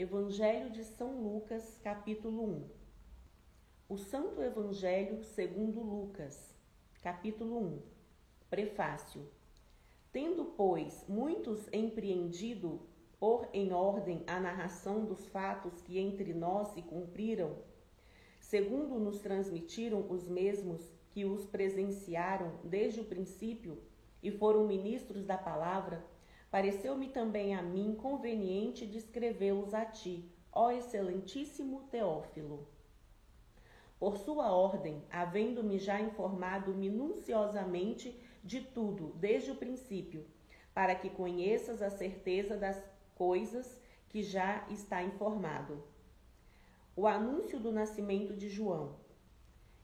Evangelho de São Lucas, capítulo 1. O Santo Evangelho segundo Lucas, capítulo 1. Prefácio. Tendo, pois, muitos empreendido por em ordem a narração dos fatos que entre nós se cumpriram, segundo nos transmitiram os mesmos que os presenciaram desde o princípio e foram ministros da palavra, pareceu-me também a mim conveniente descrevê-los a ti, ó excelentíssimo Teófilo. Por sua ordem, havendo-me já informado minuciosamente de tudo desde o princípio, para que conheças a certeza das coisas que já está informado. O anúncio do nascimento de João.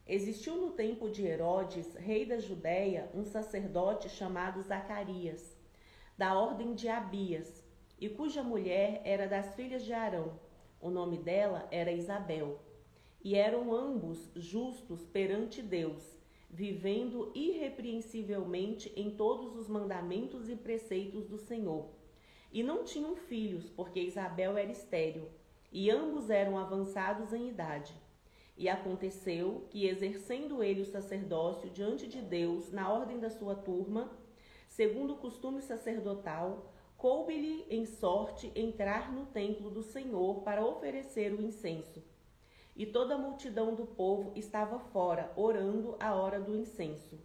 Existiu no tempo de Herodes, rei da Judéia, um sacerdote chamado Zacarias da ordem de Abias, e cuja mulher era das filhas de Arão. O nome dela era Isabel. E eram ambos justos perante Deus, vivendo irrepreensivelmente em todos os mandamentos e preceitos do Senhor. E não tinham filhos, porque Isabel era estéril, e ambos eram avançados em idade. E aconteceu que, exercendo ele o sacerdócio diante de Deus na ordem da sua turma, segundo o costume sacerdotal, coube-lhe em sorte entrar no templo do Senhor para oferecer o incenso. E toda a multidão do povo estava fora, orando a hora do incenso.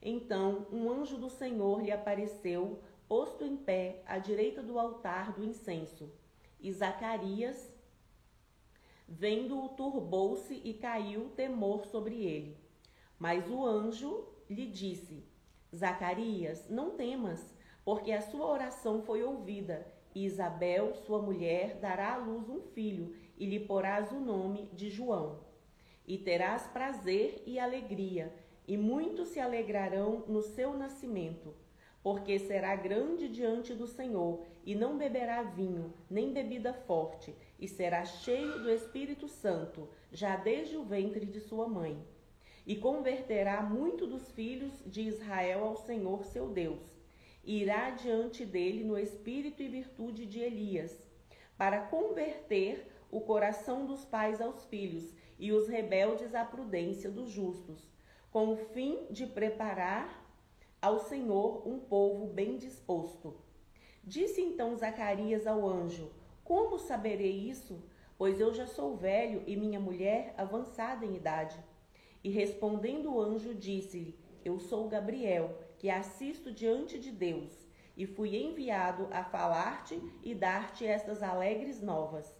Então um anjo do Senhor lhe apareceu, posto em pé à direita do altar do incenso. E Zacarias, vendo-o, turbou-se e caiu temor sobre ele. Mas o anjo lhe disse: Zacarias, não temas, porque a sua oração foi ouvida, e Isabel, sua mulher, dará à luz um filho, e lhe porás o nome de João. E terás prazer e alegria, e muitos se alegrarão no seu nascimento, porque será grande diante do Senhor, e não beberá vinho, nem bebida forte, e será cheio do Espírito Santo, já desde o ventre de sua mãe e converterá muito dos filhos de Israel ao Senhor seu Deus. E irá diante dele no espírito e virtude de Elias, para converter o coração dos pais aos filhos e os rebeldes à prudência dos justos, com o fim de preparar ao Senhor um povo bem disposto. Disse então Zacarias ao anjo: Como saberei isso? Pois eu já sou velho e minha mulher avançada em idade. E respondendo o anjo, disse-lhe: Eu sou Gabriel, que assisto diante de Deus, e fui enviado a falar-te e dar-te estas alegres novas.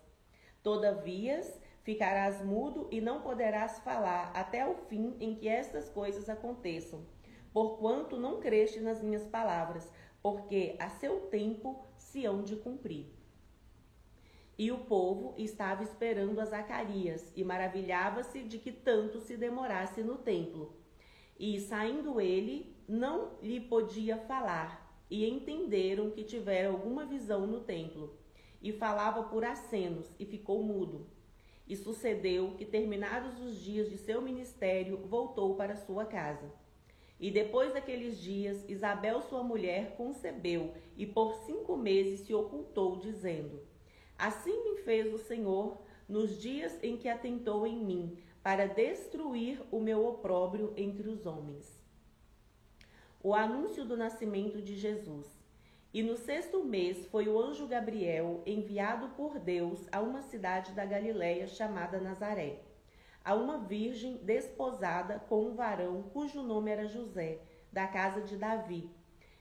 Todavia, ficarás mudo e não poderás falar até o fim em que estas coisas aconteçam, porquanto não creste nas minhas palavras, porque a seu tempo se hão de cumprir. E o povo estava esperando a Zacarias e maravilhava-se de que tanto se demorasse no templo. E saindo ele, não lhe podia falar, e entenderam que tivera alguma visão no templo. E falava por acenos, e ficou mudo. E sucedeu que, terminados os dias de seu ministério, voltou para sua casa. E depois daqueles dias, Isabel, sua mulher, concebeu, e por cinco meses se ocultou, dizendo: Assim me fez o Senhor nos dias em que atentou em mim, para destruir o meu opróbrio entre os homens. O anúncio do nascimento de Jesus. E no sexto mês foi o anjo Gabriel enviado por Deus a uma cidade da Galiléia chamada Nazaré, a uma virgem desposada com um varão cujo nome era José, da casa de Davi.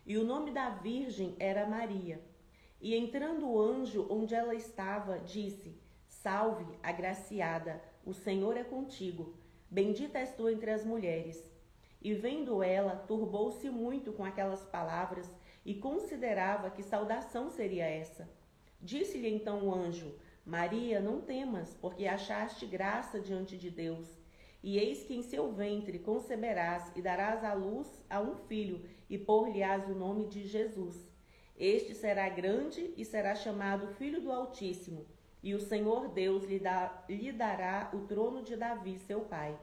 E o nome da virgem era Maria. E entrando o anjo onde ela estava, disse: Salve, agraciada, o Senhor é contigo. Bendita és tu entre as mulheres. E vendo ela, turbou-se muito com aquelas palavras e considerava que saudação seria essa. Disse-lhe então o anjo: Maria, não temas, porque achaste graça diante de Deus. E eis que em seu ventre conceberás e darás à luz a um filho, e por-lhe-ás o nome de Jesus. Este será grande e será chamado Filho do Altíssimo, e o Senhor Deus lhe, dá, lhe dará o trono de Davi, seu pai.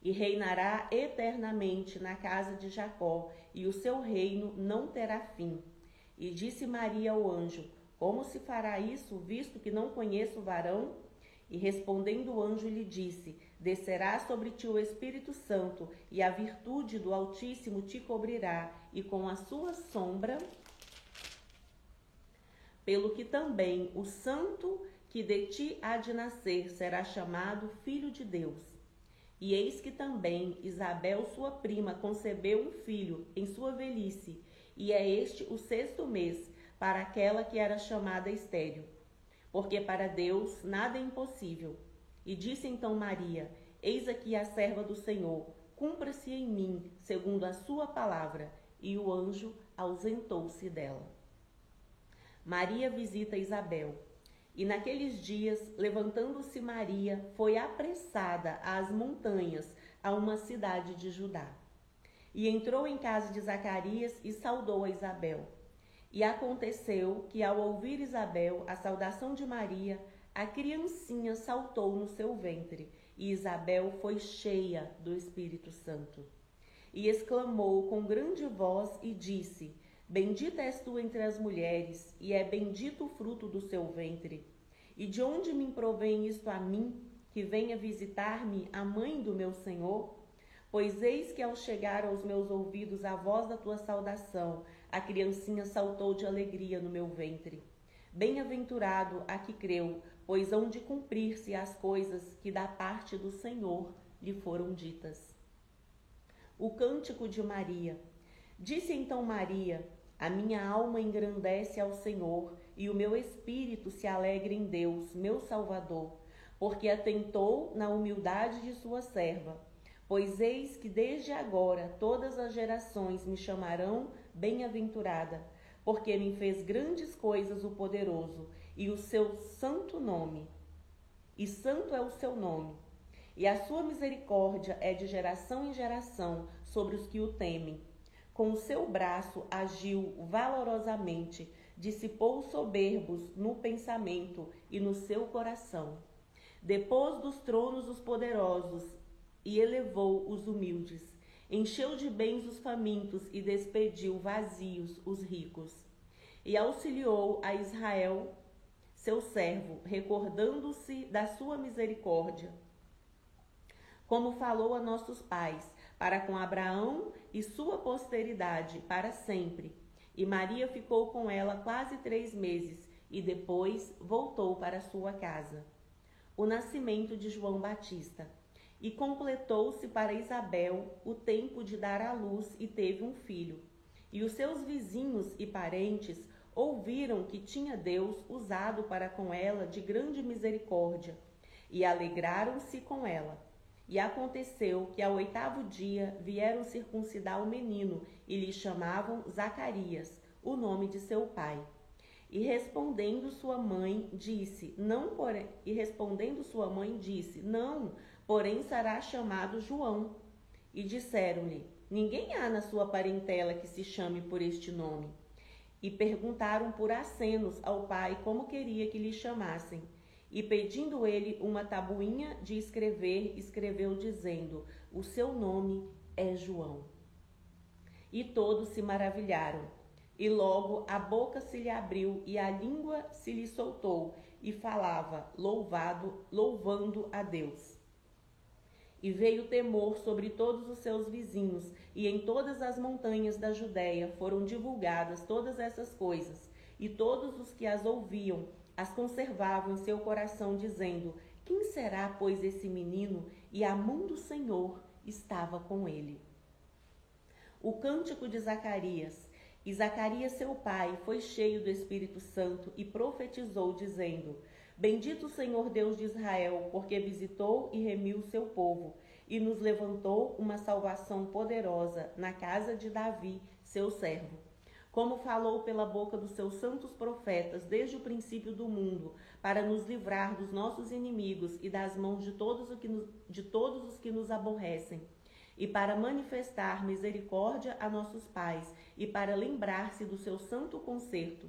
E reinará eternamente na casa de Jacó, e o seu reino não terá fim. E disse Maria ao anjo: Como se fará isso, visto que não conheço o varão? E respondendo o anjo lhe disse: Descerá sobre ti o Espírito Santo, e a virtude do Altíssimo te cobrirá, e com a sua sombra. Pelo que também o santo que de ti há de nascer será chamado Filho de Deus. E eis que também Isabel, sua prima, concebeu um filho em sua velhice, e é este o sexto mês para aquela que era chamada estéril, porque para Deus nada é impossível. E disse então Maria: Eis aqui a serva do Senhor, cumpra-se em mim segundo a sua palavra. E o anjo ausentou-se dela. Maria visita Isabel. E naqueles dias, levantando-se Maria, foi apressada às montanhas, a uma cidade de Judá. E entrou em casa de Zacarias e saudou a Isabel. E aconteceu que, ao ouvir Isabel a saudação de Maria, a criancinha saltou no seu ventre, e Isabel foi cheia do Espírito Santo. E exclamou com grande voz e disse: Bendita és tu entre as mulheres, e é bendito o fruto do seu ventre. E de onde me provém isto a mim, que venha visitar-me a mãe do meu Senhor? Pois eis que ao chegar aos meus ouvidos a voz da tua saudação, a criancinha saltou de alegria no meu ventre. Bem-aventurado a que creu, pois hão de cumprir-se as coisas que da parte do Senhor lhe foram ditas. O cântico de Maria. Disse então Maria: A minha alma engrandece ao Senhor, e o meu espírito se alegra em Deus, meu Salvador, porque atentou na humildade de sua serva. Pois eis que desde agora todas as gerações me chamarão bem-aventurada, porque me fez grandes coisas o poderoso, e o seu santo nome. E santo é o seu nome. E a sua misericórdia é de geração em geração sobre os que o temem. Com o seu braço agiu valorosamente, dissipou os soberbos no pensamento e no seu coração. Depôs dos tronos os poderosos e elevou os humildes encheu de bens os famintos e despediu vazios os ricos. E auxiliou a Israel, seu servo, recordando-se da sua misericórdia, como falou a nossos pais, para com Abraão e sua posteridade para sempre. E Maria ficou com ela quase três meses e depois voltou para sua casa. O nascimento de João Batista. E completou-se para Isabel o tempo de dar à luz e teve um filho. E os seus vizinhos e parentes ouviram que tinha Deus usado para com ela de grande misericórdia, e alegraram-se com ela. E aconteceu que ao oitavo dia vieram circuncidar o menino e lhe chamavam Zacarias, o nome de seu pai. E respondendo sua mãe, disse: Não, porém, e respondendo sua mãe disse: Não, porém será chamado João. E disseram-lhe: Ninguém há na sua parentela que se chame por este nome. E perguntaram por acenos ao pai como queria que lhe chamassem. E pedindo ele uma tabuinha de escrever, escreveu dizendo: O seu nome é João. E todos se maravilharam. E logo a boca se lhe abriu e a língua se lhe soltou, e falava, louvado, louvando a Deus. E veio temor sobre todos os seus vizinhos, e em todas as montanhas da Judéia foram divulgadas todas essas coisas, e todos os que as ouviam as conservavam em seu coração, dizendo: Quem será, pois, esse menino? E a mão do Senhor estava com ele. O cântico de Zacarias. E Zacarias, seu pai, foi cheio do Espírito Santo e profetizou, dizendo: Bendito o Senhor Deus de Israel, porque visitou e remiu o seu povo e nos levantou uma salvação poderosa na casa de Davi, seu servo. Como falou pela boca dos seus santos profetas desde o princípio do mundo, para nos livrar dos nossos inimigos e das mãos de todos, nos, de todos os que nos aborrecem, e para manifestar misericórdia a nossos pais, e para lembrar-se do seu santo concerto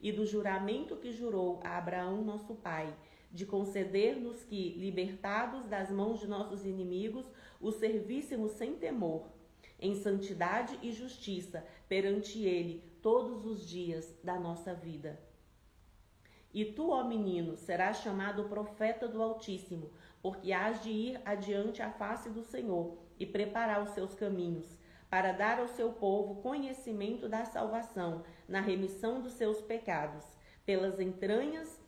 e do juramento que jurou a Abraão, nosso pai, de conceder-nos que, libertados das mãos de nossos inimigos, o servíssemos sem temor, em santidade e justiça perante ele todos os dias da nossa vida. E tu, ó menino, serás chamado profeta do Altíssimo, porque hás de ir adiante à face do Senhor e preparar os seus caminhos, para dar ao seu povo conhecimento da salvação, na remissão dos seus pecados, pelas entranhas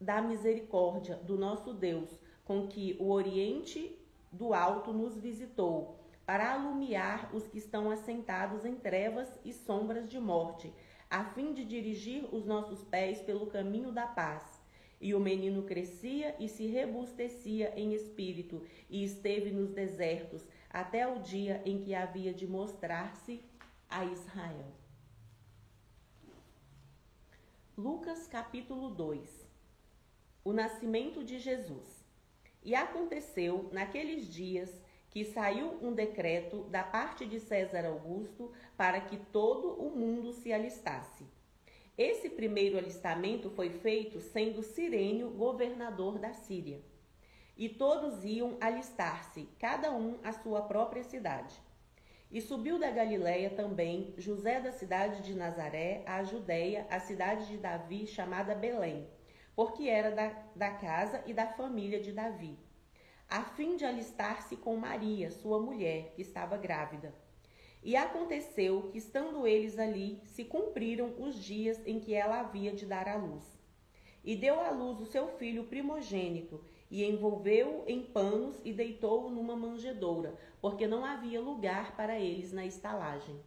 da misericórdia do nosso Deus, com que o Oriente do Alto nos visitou, para alumiar os que estão assentados em trevas e sombras de morte a fim de dirigir os nossos pés pelo caminho da paz. E o menino crescia e se rebustecia em espírito, e esteve nos desertos, até o dia em que havia de mostrar-se a Israel. Lucas capítulo 2 O nascimento de Jesus. E aconteceu naqueles dias que saiu um decreto da parte de César Augusto para que todo o mundo se alistasse. Esse primeiro alistamento foi feito sendo Sirênio governador da Síria. E todos iam alistar-se, cada um à sua própria cidade. E subiu da Galiléia também José da cidade de Nazaré à Judéia, a cidade de Davi, chamada Belém, porque era da, da casa e da família de Davi a fim de alistar-se com Maria, sua mulher, que estava grávida. E aconteceu que, estando eles ali, se cumpriram os dias em que ela havia de dar à luz. E deu à luz o seu filho primogênito, e envolveu-o em panos e deitou-o numa manjedoura, porque não havia lugar para eles na estalagem.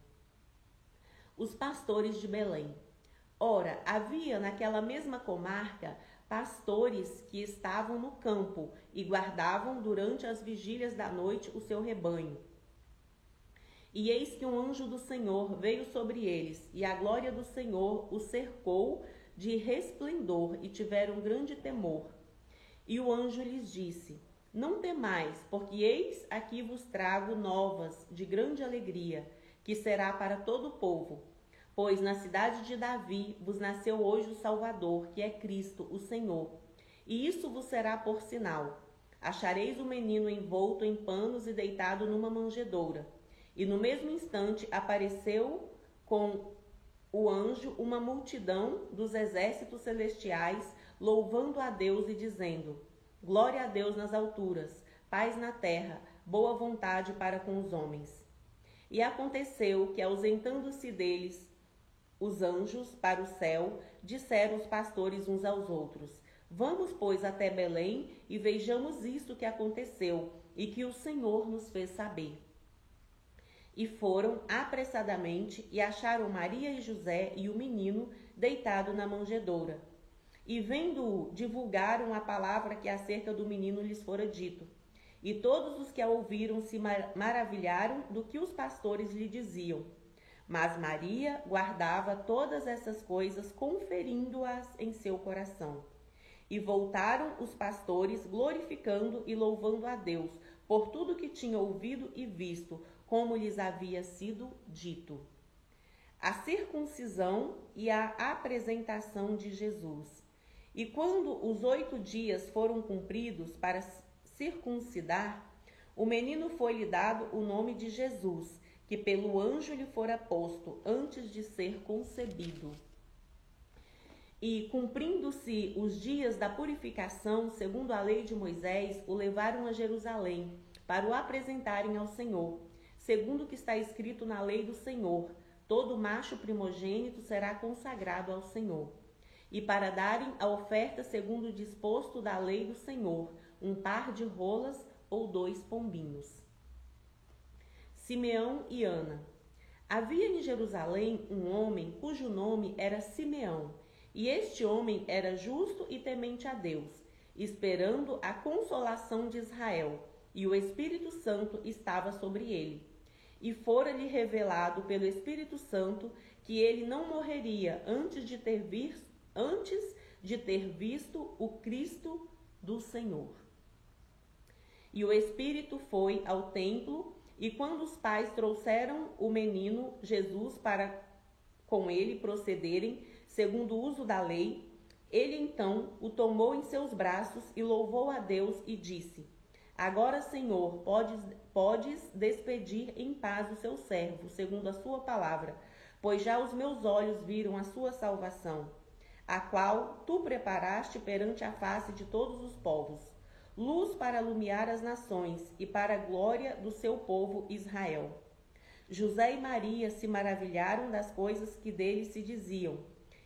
Os pastores de Belém. Ora, havia naquela mesma comarca pastores que estavam no campo e guardavam durante as vigílias da noite o seu rebanho. E eis que um anjo do Senhor veio sobre eles, e a glória do Senhor os cercou de resplendor, e tiveram grande temor. E o anjo lhes disse: Não temais, porque eis aqui vos trago novas de grande alegria, que será para todo o povo Pois na cidade de Davi vos nasceu hoje o Salvador, que é Cristo, o Senhor. E isso vos será por sinal: achareis o menino envolto em panos e deitado numa manjedoura. E no mesmo instante apareceu com o anjo uma multidão dos exércitos celestiais, louvando a Deus e dizendo: Glória a Deus nas alturas, paz na terra, boa vontade para com os homens. E aconteceu que, ausentando-se deles, os anjos para o céu, disseram os pastores uns aos outros: Vamos, pois, até Belém e vejamos isto que aconteceu e que o Senhor nos fez saber. E foram apressadamente e acharam Maria e José e o menino deitado na manjedoura. E vendo-o, divulgaram a palavra que acerca do menino lhes fora dito. E todos os que a ouviram se maravilharam do que os pastores lhe diziam. Mas Maria guardava todas essas coisas, conferindo-as em seu coração. E voltaram os pastores, glorificando e louvando a Deus por tudo que tinham ouvido e visto, como lhes havia sido dito. A circuncisão e a apresentação de Jesus. E quando os oito dias foram cumpridos para circuncidar, o menino foi-lhe dado o nome de Jesus que pelo anjo lhe fora posto antes de ser concebido. E, cumprindo-se os dias da purificação, segundo a lei de Moisés, o levaram a Jerusalém, para o apresentarem ao Senhor, segundo o que está escrito na lei do Senhor: todo macho primogênito será consagrado ao Senhor. E para darem a oferta segundo o disposto da lei do Senhor, um par de rolas ou dois pombinhos. Simeão e Ana. Havia em Jerusalém um homem cujo nome era Simeão, e este homem era justo e temente a Deus, esperando a consolação de Israel, e o Espírito Santo estava sobre ele. E fora-lhe revelado pelo Espírito Santo que ele não morreria antes de ter visto, antes de ter visto o Cristo do Senhor. E o Espírito foi ao templo e quando os pais trouxeram o menino Jesus para com ele procederem segundo o uso da lei, ele então o tomou em seus braços e louvou a Deus e disse: Agora, Senhor, podes, podes despedir em paz o seu servo, segundo a sua palavra, pois já os meus olhos viram a sua salvação, a qual tu preparaste perante a face de todos os povos, luz para alumiar as nações e para a glória do seu povo Israel. José e Maria se maravilharam das coisas que dele se diziam.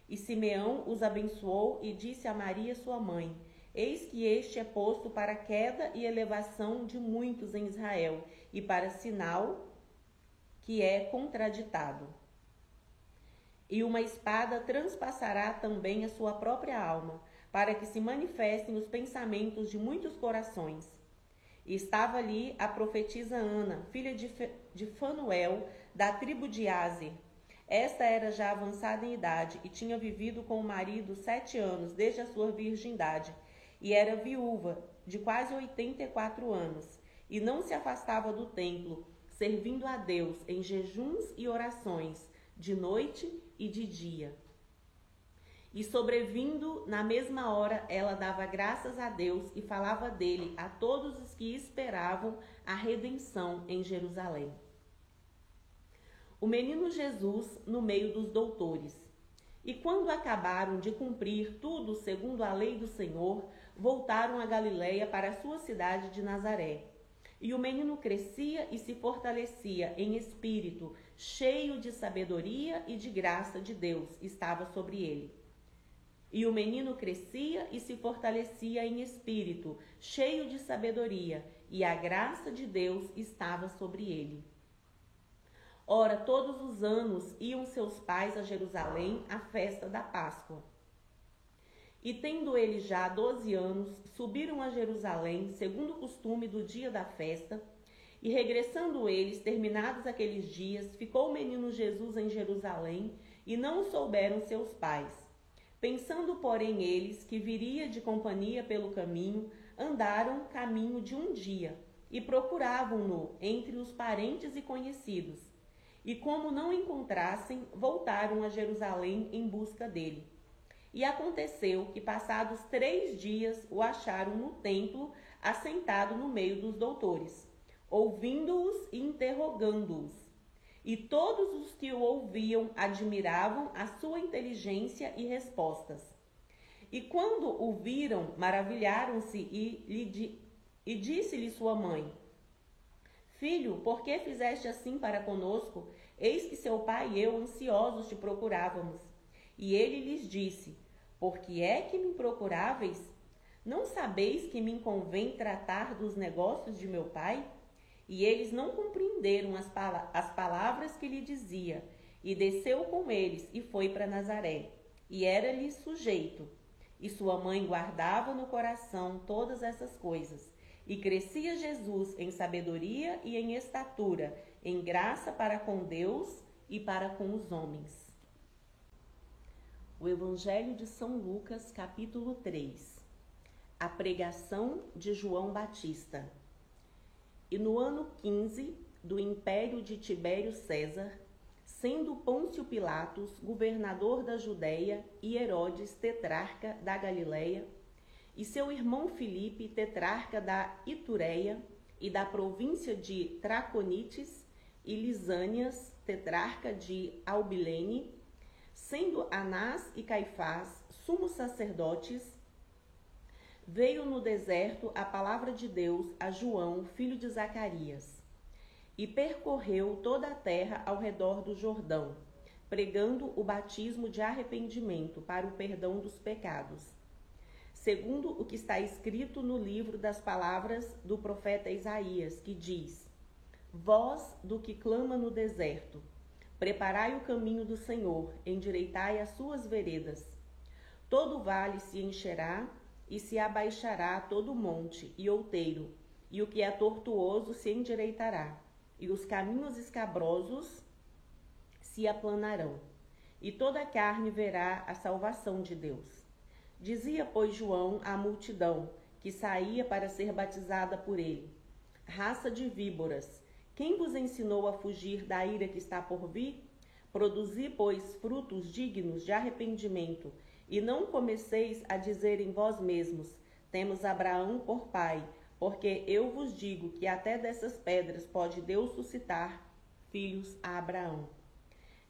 E Simeão os abençoou e disse a Maria, sua mãe: Eis que este é posto para queda e elevação de muitos em Israel, e para sinal que é contraditado. E uma espada transpassará também a sua própria alma, para que se manifestem os pensamentos de muitos corações. E estava ali a profetisa Ana, filha de, de Fanuel, da tribo de Azer. Esta era já avançada em idade e tinha vivido com o marido sete anos, desde a sua virgindade, e era viúva, de quase oitenta e quatro anos, e não se afastava do templo, servindo a Deus em jejuns e orações, de noite e de dia. E sobrevindo na mesma hora, ela dava graças a Deus e falava dele a todos os que esperavam a redenção em Jerusalém. O menino Jesus no meio dos doutores. E quando acabaram de cumprir tudo segundo a lei do Senhor, voltaram a Galiléia para a sua cidade de Nazaré. E o menino crescia e se fortalecia em espírito, cheio de sabedoria e de graça de Deus estava sobre ele. E o menino crescia e se fortalecia em espírito, cheio de sabedoria, e a graça de Deus estava sobre ele. Ora, todos os anos iam seus pais a Jerusalém à festa da Páscoa. E tendo ele já doze anos, subiram a Jerusalém, segundo o costume do dia da festa, e regressando eles, terminados aqueles dias, ficou o menino Jesus em Jerusalém, e não o souberam seus pais. Pensando, porém, eles que viria de companhia pelo caminho, andaram caminho de um dia e procuravam-no entre os parentes e conhecidos. E como não encontrassem, voltaram a Jerusalém em busca dele. E aconteceu que, passados três dias, o acharam no templo, assentado no meio dos doutores, ouvindo-os e interrogando-os. E todos os que o ouviam admiravam a sua inteligência e respostas. E quando o viram, maravilharam-se e, e disse-lhe sua mãe: Filho, por que fizeste assim para conosco? Eis que seu pai e eu ansiosos te procurávamos. E ele lhes disse: Por que é que me procuráveis? Não sabeis que me convém tratar dos negócios de meu pai? E eles não compreenderam as, pala as palavras que lhe dizia, e desceu com eles e foi para Nazaré, e era-lhe sujeito. E sua mãe guardava no coração todas essas coisas. E crescia Jesus em sabedoria e em estatura, em graça para com Deus e para com os homens. O Evangelho de São Lucas, capítulo 3. A pregação de João Batista. E no ano 15 do império de Tibério César, sendo Pôncio Pilatos governador da Judéia e Herodes tetrarca da Galiléia, e seu irmão Filipe tetrarca da Itureia e da província de Traconites e Lisânias tetrarca de Albilene, sendo Anás e Caifás sumos sacerdotes veio no deserto a palavra de Deus a João, filho de Zacarias, e percorreu toda a terra ao redor do Jordão, pregando o batismo de arrependimento para o perdão dos pecados. Segundo o que está escrito no livro das palavras do profeta Isaías, que diz: Voz do que clama no deserto, preparai o caminho do Senhor, endireitai as suas veredas. Todo vale se encherá e se abaixará todo monte e outeiro, e o que é tortuoso se endireitará, e os caminhos escabrosos se aplanarão, e toda a carne verá a salvação de Deus. Dizia, pois, João à multidão que saía para ser batizada por ele: Raça de víboras, quem vos ensinou a fugir da ira que está por vir? Produzi, pois, frutos dignos de arrependimento e não comeceis a dizer em vós mesmos: Temos Abraão por pai, porque eu vos digo que até dessas pedras pode Deus suscitar filhos a Abraão.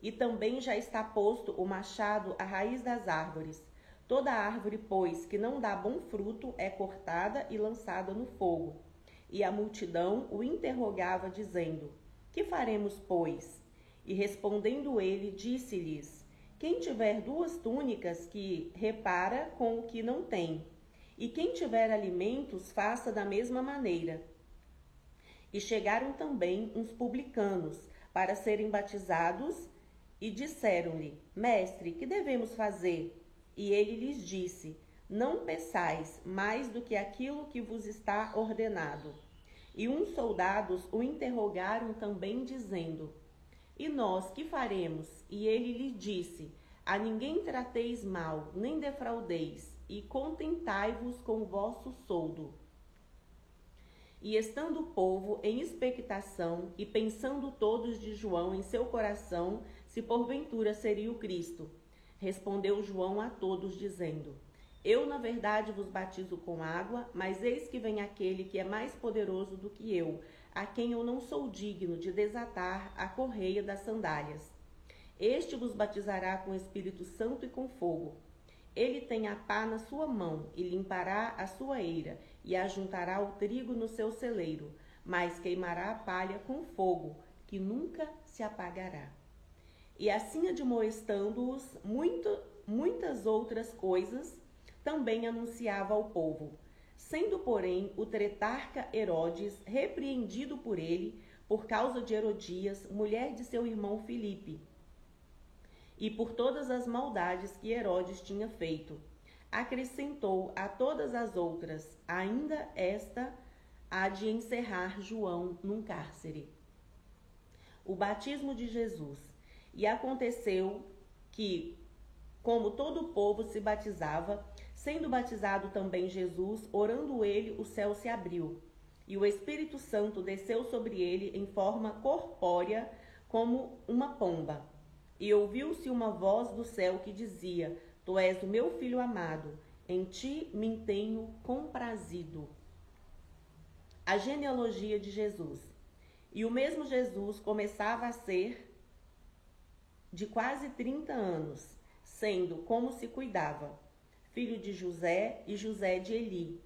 E também já está posto o machado à raiz das árvores. Toda árvore, pois, que não dá bom fruto é cortada e lançada no fogo. E a multidão o interrogava, dizendo: Que faremos, pois? E respondendo ele, disse-lhes: Quem tiver duas túnicas, que repara com o que não tem. E quem tiver alimentos, faça da mesma maneira. E chegaram também uns publicanos para serem batizados e disseram-lhe: Mestre, que devemos fazer? E ele lhes disse: Não peçais mais do que aquilo que vos está ordenado. E uns soldados o interrogaram também, dizendo: E nós que faremos? E ele lhe disse: A ninguém trateis mal, nem defraudeis, e contentai-vos com o vosso soldo. E estando o povo em expectação, e pensando todos de João em seu coração, se porventura seria o Cristo, Respondeu João a todos, dizendo: Eu, na verdade, vos batizo com água, mas eis que vem aquele que é mais poderoso do que eu, a quem eu não sou digno de desatar a correia das sandálias. Este vos batizará com Espírito Santo e com fogo. Ele tem a pá na sua mão e limpará a sua eira e ajuntará o trigo no seu celeiro, mas queimará a palha com fogo, que nunca se apagará. E assim admoestando-os muito, muitas outras coisas, também anunciava ao povo. Sendo, porém, o tretarca Herodes repreendido por ele por causa de Herodias, mulher de seu irmão Filipe, e por todas as maldades que Herodes tinha feito, acrescentou a todas as outras, ainda esta há de encerrar João num cárcere. O batismo de Jesus. E aconteceu que, como todo o povo se batizava, sendo batizado também Jesus, orando ele, o céu se abriu. E o Espírito Santo desceu sobre ele em forma corpórea, como uma pomba. E ouviu-se uma voz do céu que dizia: Tu és o meu filho amado, em ti me tenho comprazido. A genealogia de Jesus. E o mesmo Jesus começava a ser de quase 30 anos, sendo como se cuidava, filho de José e José de Eli,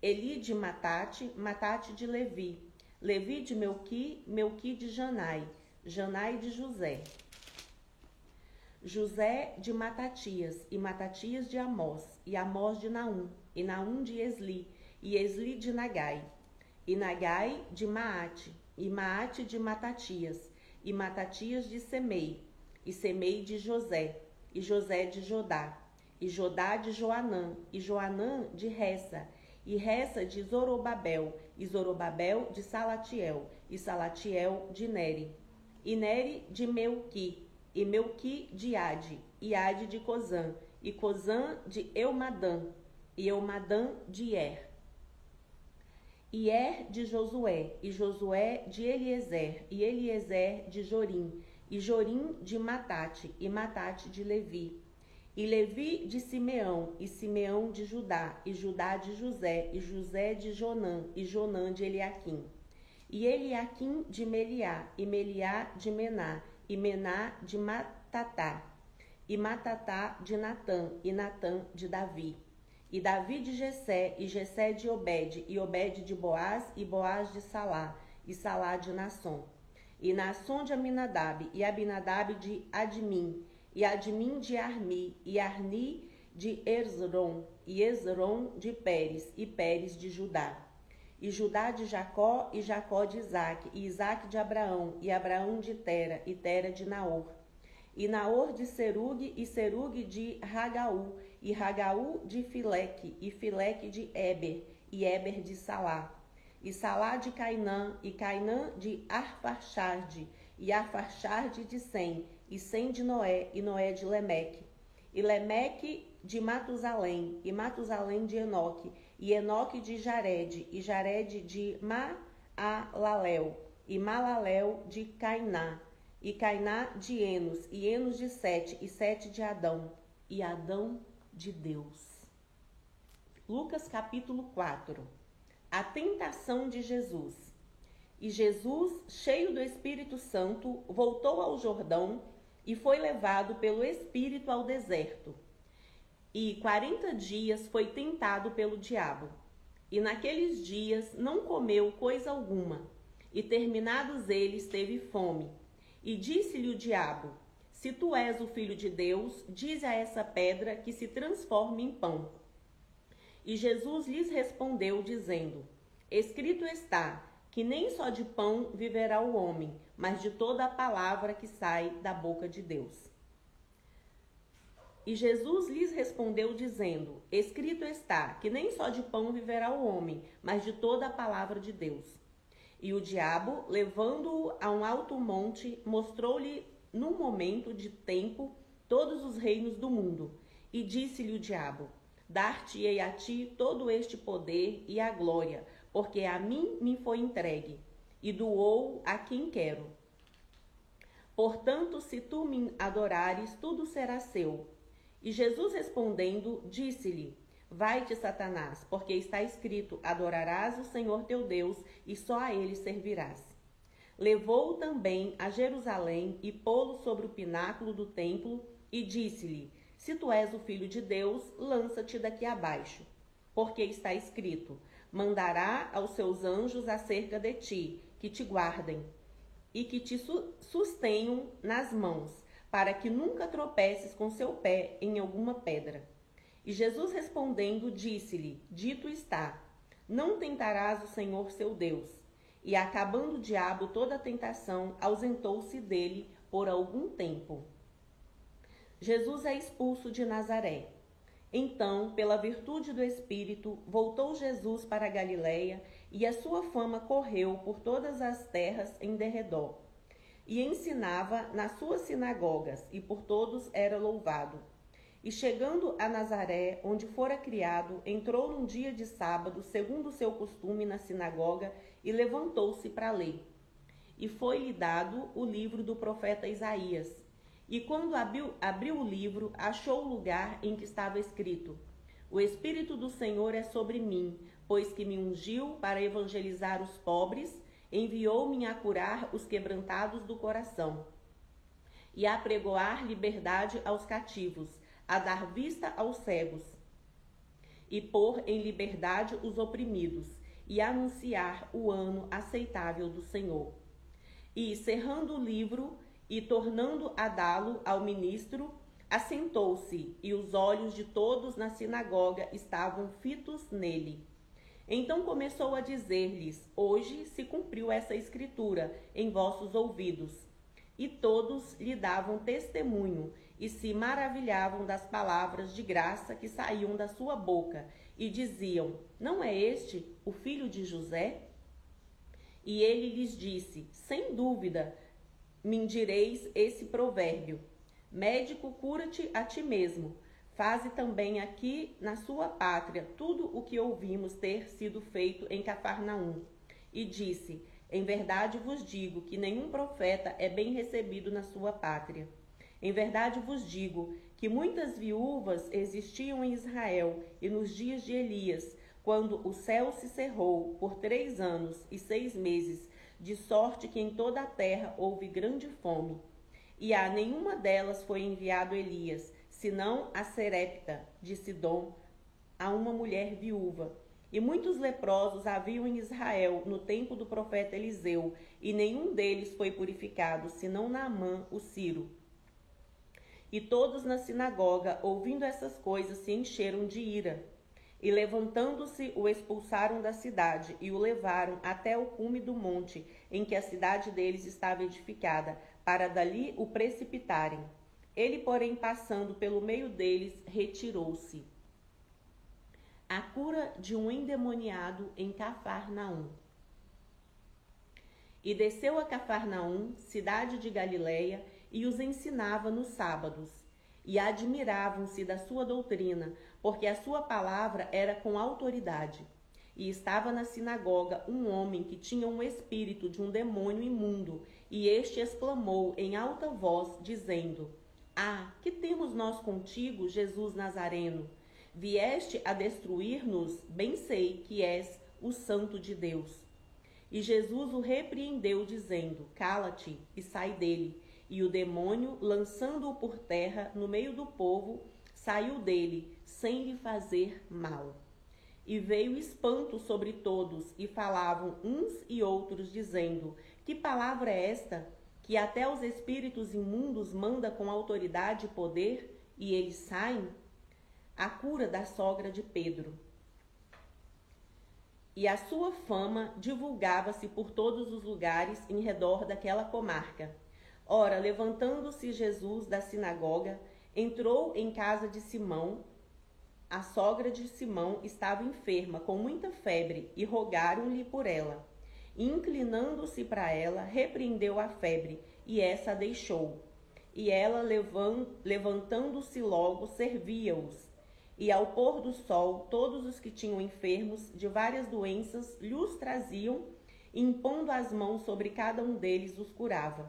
Eli de Matate, Matate de Levi, Levi de Melqui, Melqui de Janai, Janai de José. José de Matatias, e Matatias de Amós, e Amós de Naum, e Naum de Esli, e Esli de Nagai, e Nagai de Maate, e Maate de Matatias, e Matatias de Semei, e Semei de José, e José de Jodá, e Jodá de Joanã, e Joanã de Ressa, e Ressa de Zorobabel, e Zorobabel de Salatiel, e Salatiel de Neri, e Neri de Melqui, e Melqui de Ade, e Ade de Cozã, e Cozã de Eumadã, e Eumadã de Er. E Er de Josué, e Josué de Eliezer, e Eliezer de Jorim, e Jorim de Matate, e Matate de Levi, e Levi de Simeão, e Simeão de Judá, e Judá de José, e José de Jonã, e Jonã de Eliaquim, e Eliaquim de Meliá, e Meliá de Mená, e Mená de Matatá, e Matatá de Natã, e Natã de Davi, e Davi de Jessé, e Jessé de Obed, e Obed de Boaz, e Boaz de Salá, e Salá de Nasson. E Nasson de Aminadab, e Abinadab de Admin, e Admin de Arni, e Arni de Ezron, e Ezron de Pérez, e Pérez de Judá. E Judá de Jacó, e Jacó de Isaac, e Isaac de Abraão, e Abraão de Tera, e Tera de Naor. E Naor de Serug, e Serug de Ragaú, e Ragaú de Fileque, e Fileque de Eber, e Eber de Salá e Salá de Cainã, e Cainã de Arfaxade, e Arfaxade de Sem, e Sem de Noé, e Noé de Lemeque, e Lemeque de Matusalém, e Matusalém de Enoque, e Enoque de Jared, e Jared de Maalalel, e Malaléu de Cainá, e Cainá de Enos, e Enos de Sete, e Sete de Adão, e Adão de Deus. Lucas capítulo 4 a tentação de Jesus. E Jesus, cheio do Espírito Santo, voltou ao Jordão e foi levado pelo Espírito ao deserto. e quarenta dias foi tentado pelo diabo. E naqueles dias não comeu coisa alguma, e terminados eles teve fome. E disse-lhe o diabo: Se tu és o filho de Deus, dize a essa pedra que se transforme em pão. E Jesus lhes respondeu, dizendo: Escrito está que nem só de pão viverá o homem, mas de toda a palavra que sai da boca de Deus. E Jesus lhes respondeu, dizendo: Escrito está que nem só de pão viverá o homem, mas de toda a palavra de Deus. E o diabo, levando-o a um alto monte, mostrou-lhe num momento de tempo todos os reinos do mundo. E disse-lhe o diabo: Dar-te-ei a ti todo este poder e a glória, porque a mim me foi entregue, e doou a quem quero. Portanto, se tu me adorares, tudo será seu. E Jesus respondendo, disse-lhe: Vai-te, Satanás, porque está escrito: Adorarás o Senhor teu Deus e só a ele servirás. Levou-o também a Jerusalém e pô-lo sobre o pináculo do templo e disse-lhe: Se tu és o filho de Deus, lança-te daqui abaixo, porque está escrito: mandará aos seus anjos acerca de ti, que te guardem e que te sustenham nas mãos, para que nunca tropeces com seu pé em alguma pedra. E Jesus respondendo, disse-lhe: Dito está: Não tentarás o Senhor seu Deus. E acabando o diabo toda a tentação, ausentou-se dele por algum tempo. Jesus é expulso de Nazaré. Então, pela virtude do Espírito, voltou Jesus para Galiléia e a sua fama correu por todas as terras em derredor. E ensinava nas suas sinagogas, e por todos era louvado. E chegando a Nazaré, onde fora criado, entrou num dia de sábado, segundo o seu costume, na sinagoga, e levantou-se para ler. E foi-lhe dado o livro do profeta Isaías. E quando abriu, abriu o livro, achou o lugar em que estava escrito: O Espírito do Senhor é sobre mim, pois que me ungiu para evangelizar os pobres, enviou-me a curar os quebrantados do coração e a pregoar liberdade aos cativos, a dar vista aos cegos e pôr em liberdade os oprimidos e anunciar o ano aceitável do Senhor. E, cerrando o livro, e, tornando a dá-lo ao ministro, assentou-se, e os olhos de todos na sinagoga estavam fitos nele. Então começou a dizer-lhes: Hoje se cumpriu essa escritura em vossos ouvidos. E todos lhe davam testemunho e se maravilhavam das palavras de graça que saíam da sua boca, e diziam: Não é este o filho de José? E ele lhes disse: Sem dúvida, me direis esse provérbio: Médico, cura-te a ti mesmo. Faze também aqui na sua pátria tudo o que ouvimos ter sido feito em Cafarnaum. E disse: Em verdade vos digo que nenhum profeta é bem recebido na sua pátria. Em verdade vos digo que muitas viúvas existiam em Israel e nos dias de Elias, quando o céu se cerrou por três anos e seis meses de sorte que em toda a terra houve grande fome. E a nenhuma delas foi enviado Elias, senão a Serepta de Sidom, a uma mulher viúva. E muitos leprosos haviam em Israel no tempo do profeta Eliseu, e nenhum deles foi purificado, senão Naamã, o Ciro. E todos na sinagoga, ouvindo essas coisas, se encheram de ira. E levantando-se, o expulsaram da cidade e o levaram até o cume do monte em que a cidade deles estava edificada, para dali o precipitarem. Ele, porém, passando pelo meio deles, retirou-se. A cura de um endemoniado em Cafarnaum. E desceu a Cafarnaum, cidade de Galiléia, e os ensinava nos sábados. E admiravam-se da sua doutrina, porque a sua palavra era com autoridade. E estava na sinagoga um homem que tinha um espírito de um demônio imundo, e este exclamou em alta voz, dizendo: Ah, que temos nós contigo, Jesus Nazareno? Vieste a destruir-nos, bem sei que és o Santo de Deus. E Jesus o repreendeu, dizendo: Cala-te e sai dele. E o demônio, lançando-o por terra no meio do povo, saiu dele, sem lhe fazer mal. E veio espanto sobre todos, e falavam uns e outros, dizendo: Que palavra é esta? Que até os espíritos imundos manda com autoridade e poder, e eles saem? A cura da sogra de Pedro. E a sua fama divulgava-se por todos os lugares em redor daquela comarca. Ora, levantando-se Jesus da sinagoga, entrou em casa de Simão. A sogra de Simão estava enferma, com muita febre, e rogaram-lhe por ela. Inclinando-se para ela, repreendeu a febre, e essa a deixou. E ela, levantando-se logo, servia-os. E ao pôr do sol, todos os que tinham enfermos de várias doenças lhes traziam, e impondo as mãos sobre cada um deles os curava.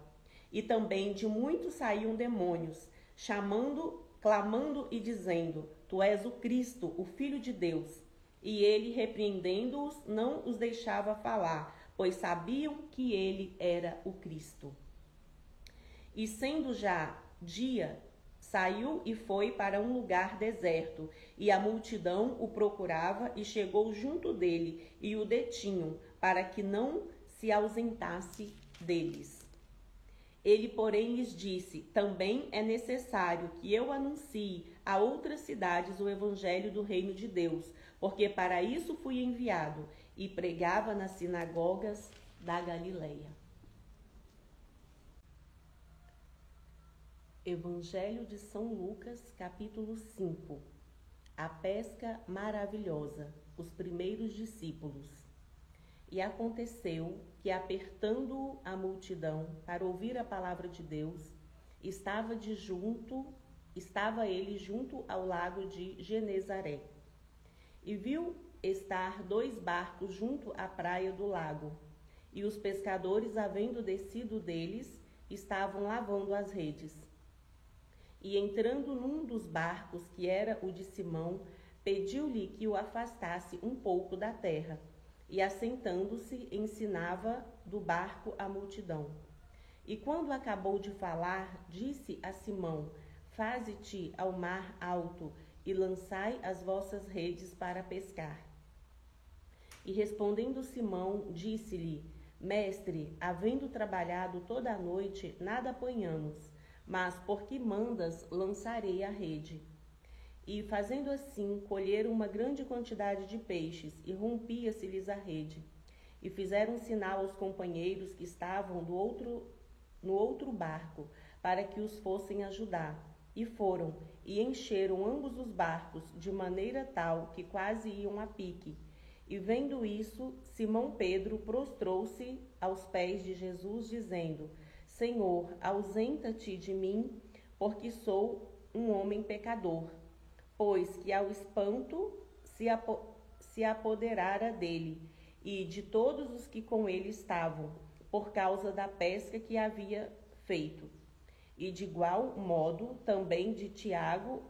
E também de muitos saíam demônios, chamando, clamando e dizendo: Tu és o Cristo, o Filho de Deus. E ele, repreendendo-os, não os deixava falar, pois sabiam que ele era o Cristo. E sendo já dia, Saiu e foi para um lugar deserto, e a multidão o procurava e chegou junto dele e o detinham, para que não se ausentasse deles. Ele, porém, lhes disse: Também é necessário que eu anuncie a outras cidades o evangelho do reino de Deus, porque para isso fui enviado, e pregava nas sinagogas da Galileia. Evangelho de São Lucas, capítulo 5 A pesca maravilhosa, os primeiros discípulos. E aconteceu que, apertando a multidão para ouvir a palavra de Deus, estava de junto, estava ele junto ao lago de Genezaré. E viu estar dois barcos junto à praia do lago, e os pescadores, havendo descido deles, estavam lavando as redes. E entrando num dos barcos, que era o de Simão, pediu-lhe que o afastasse um pouco da terra. E assentando-se, ensinava do barco a multidão. E quando acabou de falar, disse a Simão: Faze-te ao mar alto e lançai as vossas redes para pescar. E respondendo Simão, disse-lhe: Mestre, havendo trabalhado toda a noite, nada apanhamos mas porque mandas lançarei a rede. E fazendo assim, colheram uma grande quantidade de peixes, e rompia-se-lhes a rede. E fizeram sinal aos companheiros que estavam do outro, no outro barco, para que os fossem ajudar. E foram, e encheram ambos os barcos, de maneira tal que quase iam a pique. E vendo isso, Simão Pedro prostrou-se aos pés de Jesus, dizendo: Senhor, ausenta-te de mim, porque sou um homem pecador. Pois que ao espanto se, apo se apoderara dele e de todos os que com ele estavam, por causa da pesca que havia feito. E de igual modo também de Tiago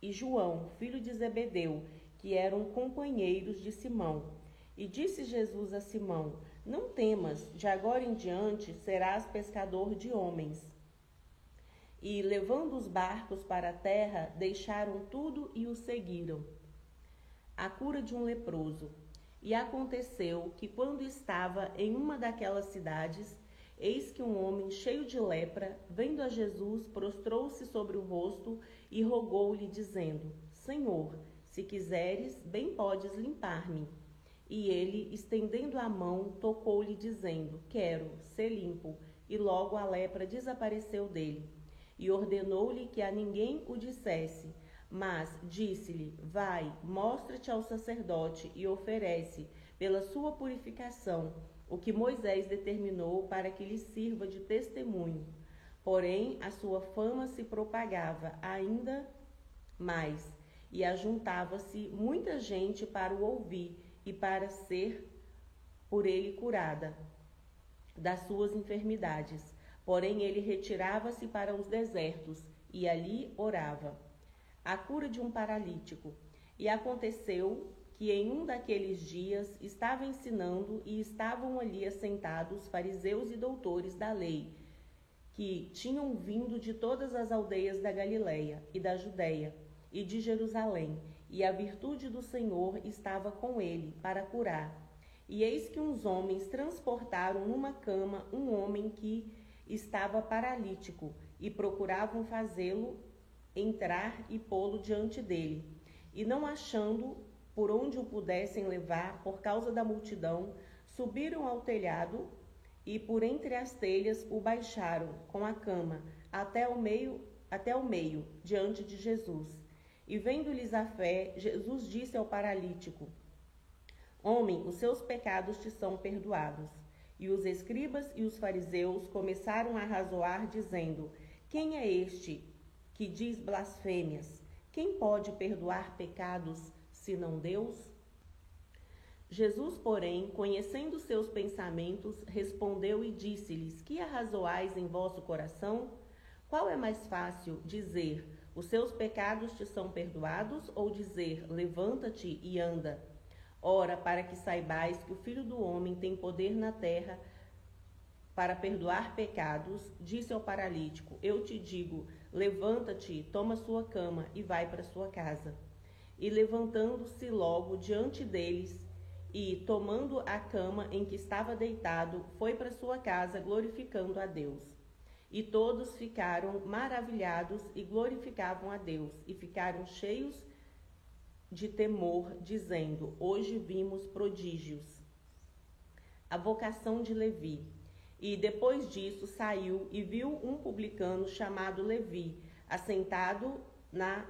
e João, filho de Zebedeu, que eram companheiros de Simão. E disse Jesus a Simão: não temas, de agora em diante serás pescador de homens. E, levando os barcos para a terra, deixaram tudo e o seguiram. A cura de um leproso. E aconteceu que, quando estava em uma daquelas cidades, eis que um homem cheio de lepra, vendo a Jesus, prostrou-se sobre o rosto e rogou-lhe, dizendo: Senhor, se quiseres, bem podes limpar-me. E ele, estendendo a mão, tocou-lhe, dizendo: Quero ser limpo. E logo a lepra desapareceu dele. E ordenou-lhe que a ninguém o dissesse. Mas disse-lhe: Vai, mostra-te ao sacerdote e oferece, pela sua purificação, o que Moisés determinou para que lhe sirva de testemunho. Porém, a sua fama se propagava ainda mais, e ajuntava-se muita gente para o ouvir e para ser por ele curada das suas enfermidades. Porém, ele retirava-se para os desertos e ali orava. A cura de um paralítico. E aconteceu que em um daqueles dias estava ensinando e estavam ali assentados fariseus e doutores da lei, que tinham vindo de todas as aldeias da Galileia e da Judéia e de Jerusalém e a virtude do Senhor estava com ele para curar. E eis que uns homens transportaram numa cama um homem que estava paralítico e procuravam fazê-lo entrar e pô-lo diante dele. E não achando por onde o pudessem levar por causa da multidão, subiram ao telhado e por entre as telhas o baixaram com a cama até o meio até o meio diante de Jesus. E vendo-lhes a fé, Jesus disse ao paralítico: Homem, os seus pecados te são perdoados. E os escribas e os fariseus começaram a razoar, dizendo: Quem é este que diz blasfêmias? Quem pode perdoar pecados senão Deus? Jesus, porém, conhecendo seus pensamentos, respondeu e disse-lhes: Que arrazoais em vosso coração? Qual é mais fácil dizer: Os seus pecados te são perdoados, ou dizer: Levanta-te e anda? Ora, para que saibais que o Filho do homem tem poder na terra para perdoar pecados, disse ao paralítico: Eu te digo: Levanta-te, toma sua cama e vai para sua casa. E levantando-se logo diante deles, e, tomando a cama em que estava deitado, foi para sua casa, glorificando a Deus. E todos ficaram maravilhados e glorificavam a Deus, e ficaram cheios de temor, dizendo: Hoje vimos prodígios. A vocação de Levi. E depois disso saiu e viu um publicano chamado Levi, assentado na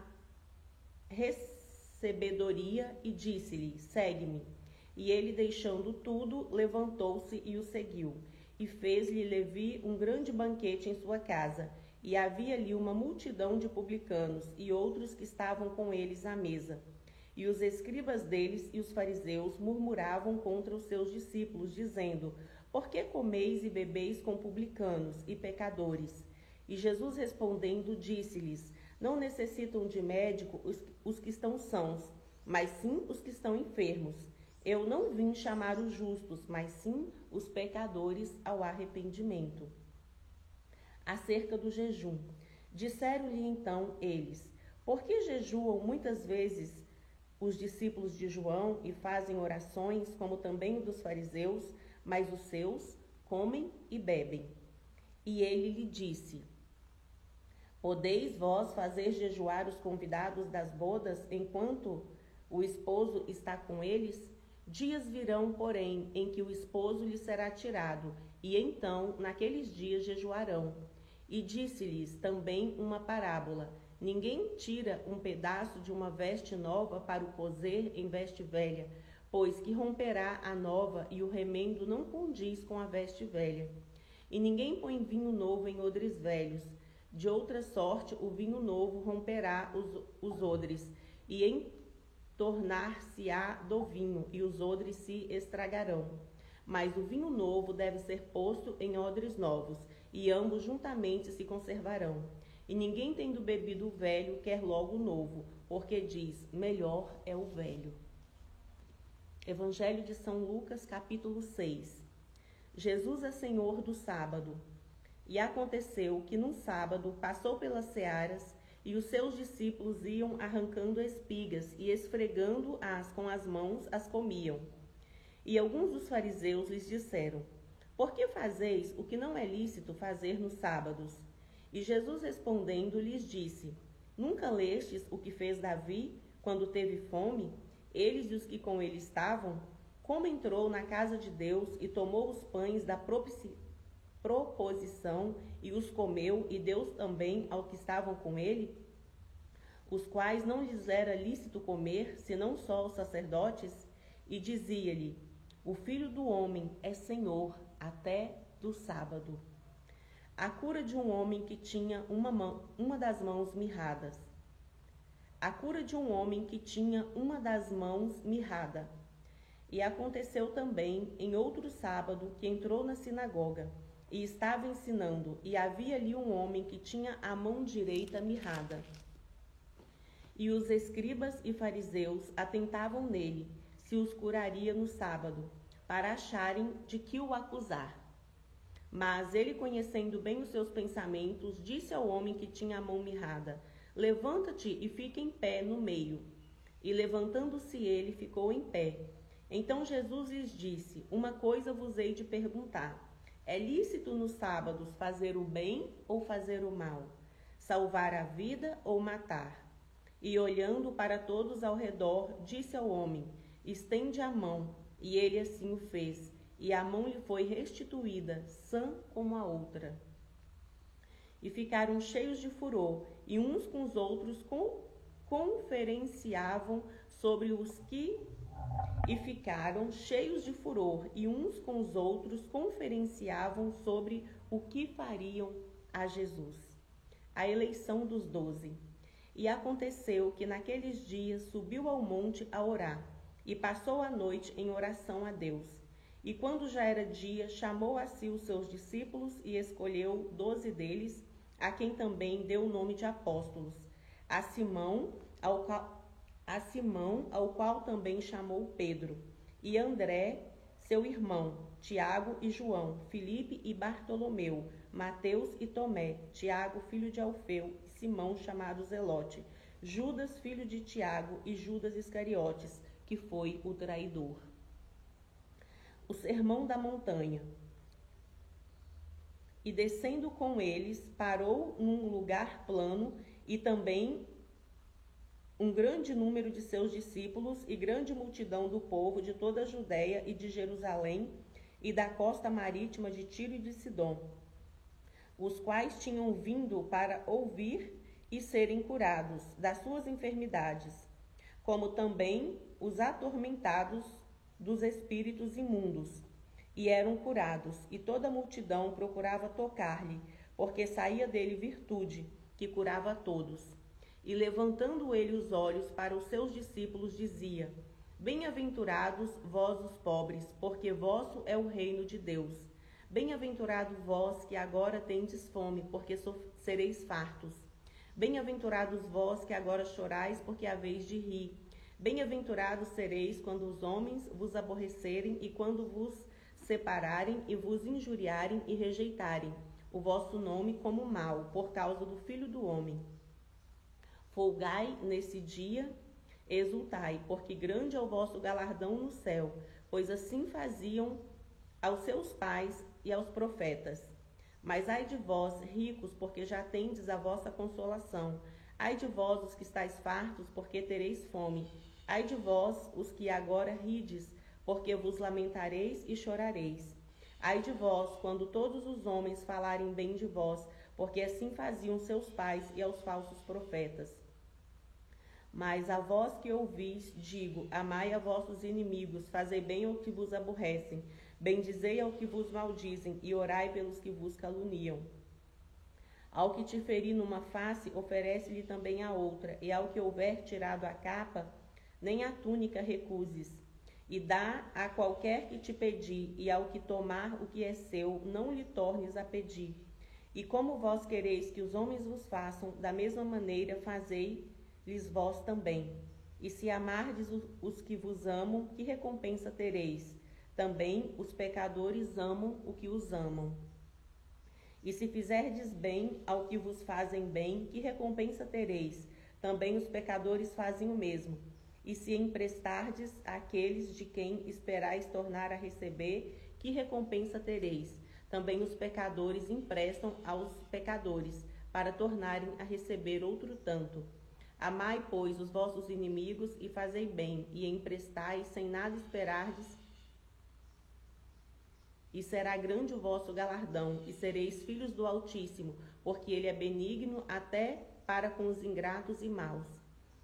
recebedoria, e disse-lhe: Segue-me. E ele, deixando tudo, levantou-se e o seguiu. E fez-lhe Levi um grande banquete em sua casa. E havia ali uma multidão de publicanos e outros que estavam com eles à mesa. E os escribas deles e os fariseus murmuravam contra os seus discípulos, dizendo: Por que comeis e bebeis com publicanos e pecadores? E Jesus respondendo, disse-lhes: Não necessitam de médico os, os que estão sãos, mas sim os que estão enfermos. Eu não vim chamar os justos, mas sim os pecadores ao arrependimento. Acerca do jejum. Disseram-lhe então eles: Por que jejuam muitas vezes os discípulos de João e fazem orações, como também dos fariseus, mas os seus comem e bebem? E ele lhe disse: Podeis vós fazer jejuar os convidados das bodas enquanto o esposo está com eles? Dias virão, porém, em que o esposo lhe será tirado, e então, naqueles dias, jejuarão. E disse-lhes também uma parábola: Ninguém tira um pedaço de uma veste nova para o coser em veste velha, pois que romperá a nova e o remendo não condiz com a veste velha. E ninguém põe vinho novo em odres velhos. De outra sorte, o vinho novo romperá os, os odres, e em tornar-se-á do vinho, e os odres se estragarão. Mas o vinho novo deve ser posto em odres novos, e ambos juntamente se conservarão. E ninguém tendo bebido o velho quer logo o novo, porque diz: melhor é o velho. Evangelho de São Lucas, capítulo 6. Jesus é Senhor do sábado. E aconteceu que num sábado passou pelas searas e os seus discípulos iam arrancando espigas e esfregando-as com as mãos, as comiam. E alguns dos fariseus lhes disseram: Por que fazeis o que não é lícito fazer nos sábados? E Jesus respondendo lhes disse: Nunca lestes o que fez Davi quando teve fome? Eles e os que com ele estavam? Como entrou na casa de Deus e tomou os pães da proposição e os comeu, e Deus também ao que estavam com ele, os quais não lhes era lícito comer, senão só os sacerdotes, e dizia-lhe: O filho do homem é senhor até do sábado. A cura de um homem que tinha uma, mão, uma das mãos mirradas. A cura de um homem que tinha uma das mãos mirrada. E aconteceu também em outro sábado que entrou na sinagoga e estava ensinando, e havia ali um homem que tinha a mão direita mirrada. E os escribas e fariseus atentavam nele, se os curaria no sábado, para acharem de que o acusar. Mas ele, conhecendo bem os seus pensamentos, disse ao homem que tinha a mão mirrada: Levanta-te e fica em pé no meio. E levantando-se ele, ficou em pé. Então Jesus lhes disse: Uma coisa vos hei de perguntar. É lícito nos sábados fazer o bem ou fazer o mal? Salvar a vida ou matar? E olhando para todos ao redor, disse ao homem: Estende a mão. E ele assim o fez, e a mão lhe foi restituída, sã como a outra. E ficaram cheios de furor, e uns com os outros conferenciavam sobre os que e ficaram cheios de furor, e uns com os outros conferenciavam sobre o que fariam a Jesus. A eleição dos doze. E aconteceu que naqueles dias subiu ao monte a orar, e passou a noite em oração a Deus. E quando já era dia, chamou a si os seus discípulos e escolheu doze deles, a quem também deu o nome de apóstolos. A Simão, ao a Simão, ao qual também chamou Pedro, e André, seu irmão, Tiago e João, Filipe e Bartolomeu, Mateus e Tomé, Tiago, filho de Alfeu, e Simão, chamado Zelote, Judas, filho de Tiago, e Judas Iscariotes, que foi o traidor. O sermão da montanha. E descendo com eles, parou num lugar plano e também um grande número de seus discípulos e grande multidão do povo de toda a Judéia e de Jerusalém e da costa marítima de Tiro e de Sidom, os quais tinham vindo para ouvir e serem curados das suas enfermidades, como também os atormentados dos espíritos imundos, e eram curados, e toda a multidão procurava tocar-lhe, porque saía dele virtude, que curava todos. E levantando ele os olhos para os seus discípulos, dizia: Bem-aventurados vós os pobres, porque vosso é o reino de Deus. Bem-aventurado vós que agora tendes fome, porque sereis fartos. Bem-aventurados vós que agora chorais, porque haveis de rir. Bem-aventurados sereis quando os homens vos aborrecerem e quando vos separarem e vos injuriarem e rejeitarem o vosso nome como mal, por causa do Filho do Homem. Folgai nesse dia, exultai, porque grande é o vosso galardão no céu, pois assim faziam aos seus pais e aos profetas. Mas ai de vós, ricos, porque já tendes a vossa consolação. Ai de vós, os que estáis fartos, porque tereis fome. Ai de vós, os que agora rides, porque vos lamentareis e chorareis. Ai de vós, quando todos os homens falarem bem de vós, porque assim faziam seus pais e aos falsos profetas. Mas a vós que ouvis, digo: amai a vossos inimigos, fazei bem ao que vos aborrecem, bendizei ao que vos maldizem, e orai pelos que vos caluniam. Ao que te ferir numa face, oferece-lhe também a outra, e ao que houver tirado a capa, nem a túnica recuses. E dá a qualquer que te pedir, e ao que tomar o que é seu, não lhe tornes a pedir. E como vós quereis que os homens vos façam, da mesma maneira fazei lhes vós também. E se amardes os que vos amam, que recompensa tereis? Também os pecadores amam o que os amam. E se fizerdes bem ao que vos fazem bem, que recompensa tereis? Também os pecadores fazem o mesmo. E se emprestardes àqueles de quem esperais tornar a receber, que recompensa tereis? Também os pecadores emprestam aos pecadores, para tornarem a receber outro tanto. Amai, pois, os vossos inimigos e fazei bem, e emprestai sem nada esperardes, e será grande o vosso galardão, e sereis filhos do Altíssimo, porque ele é benigno até para com os ingratos e maus.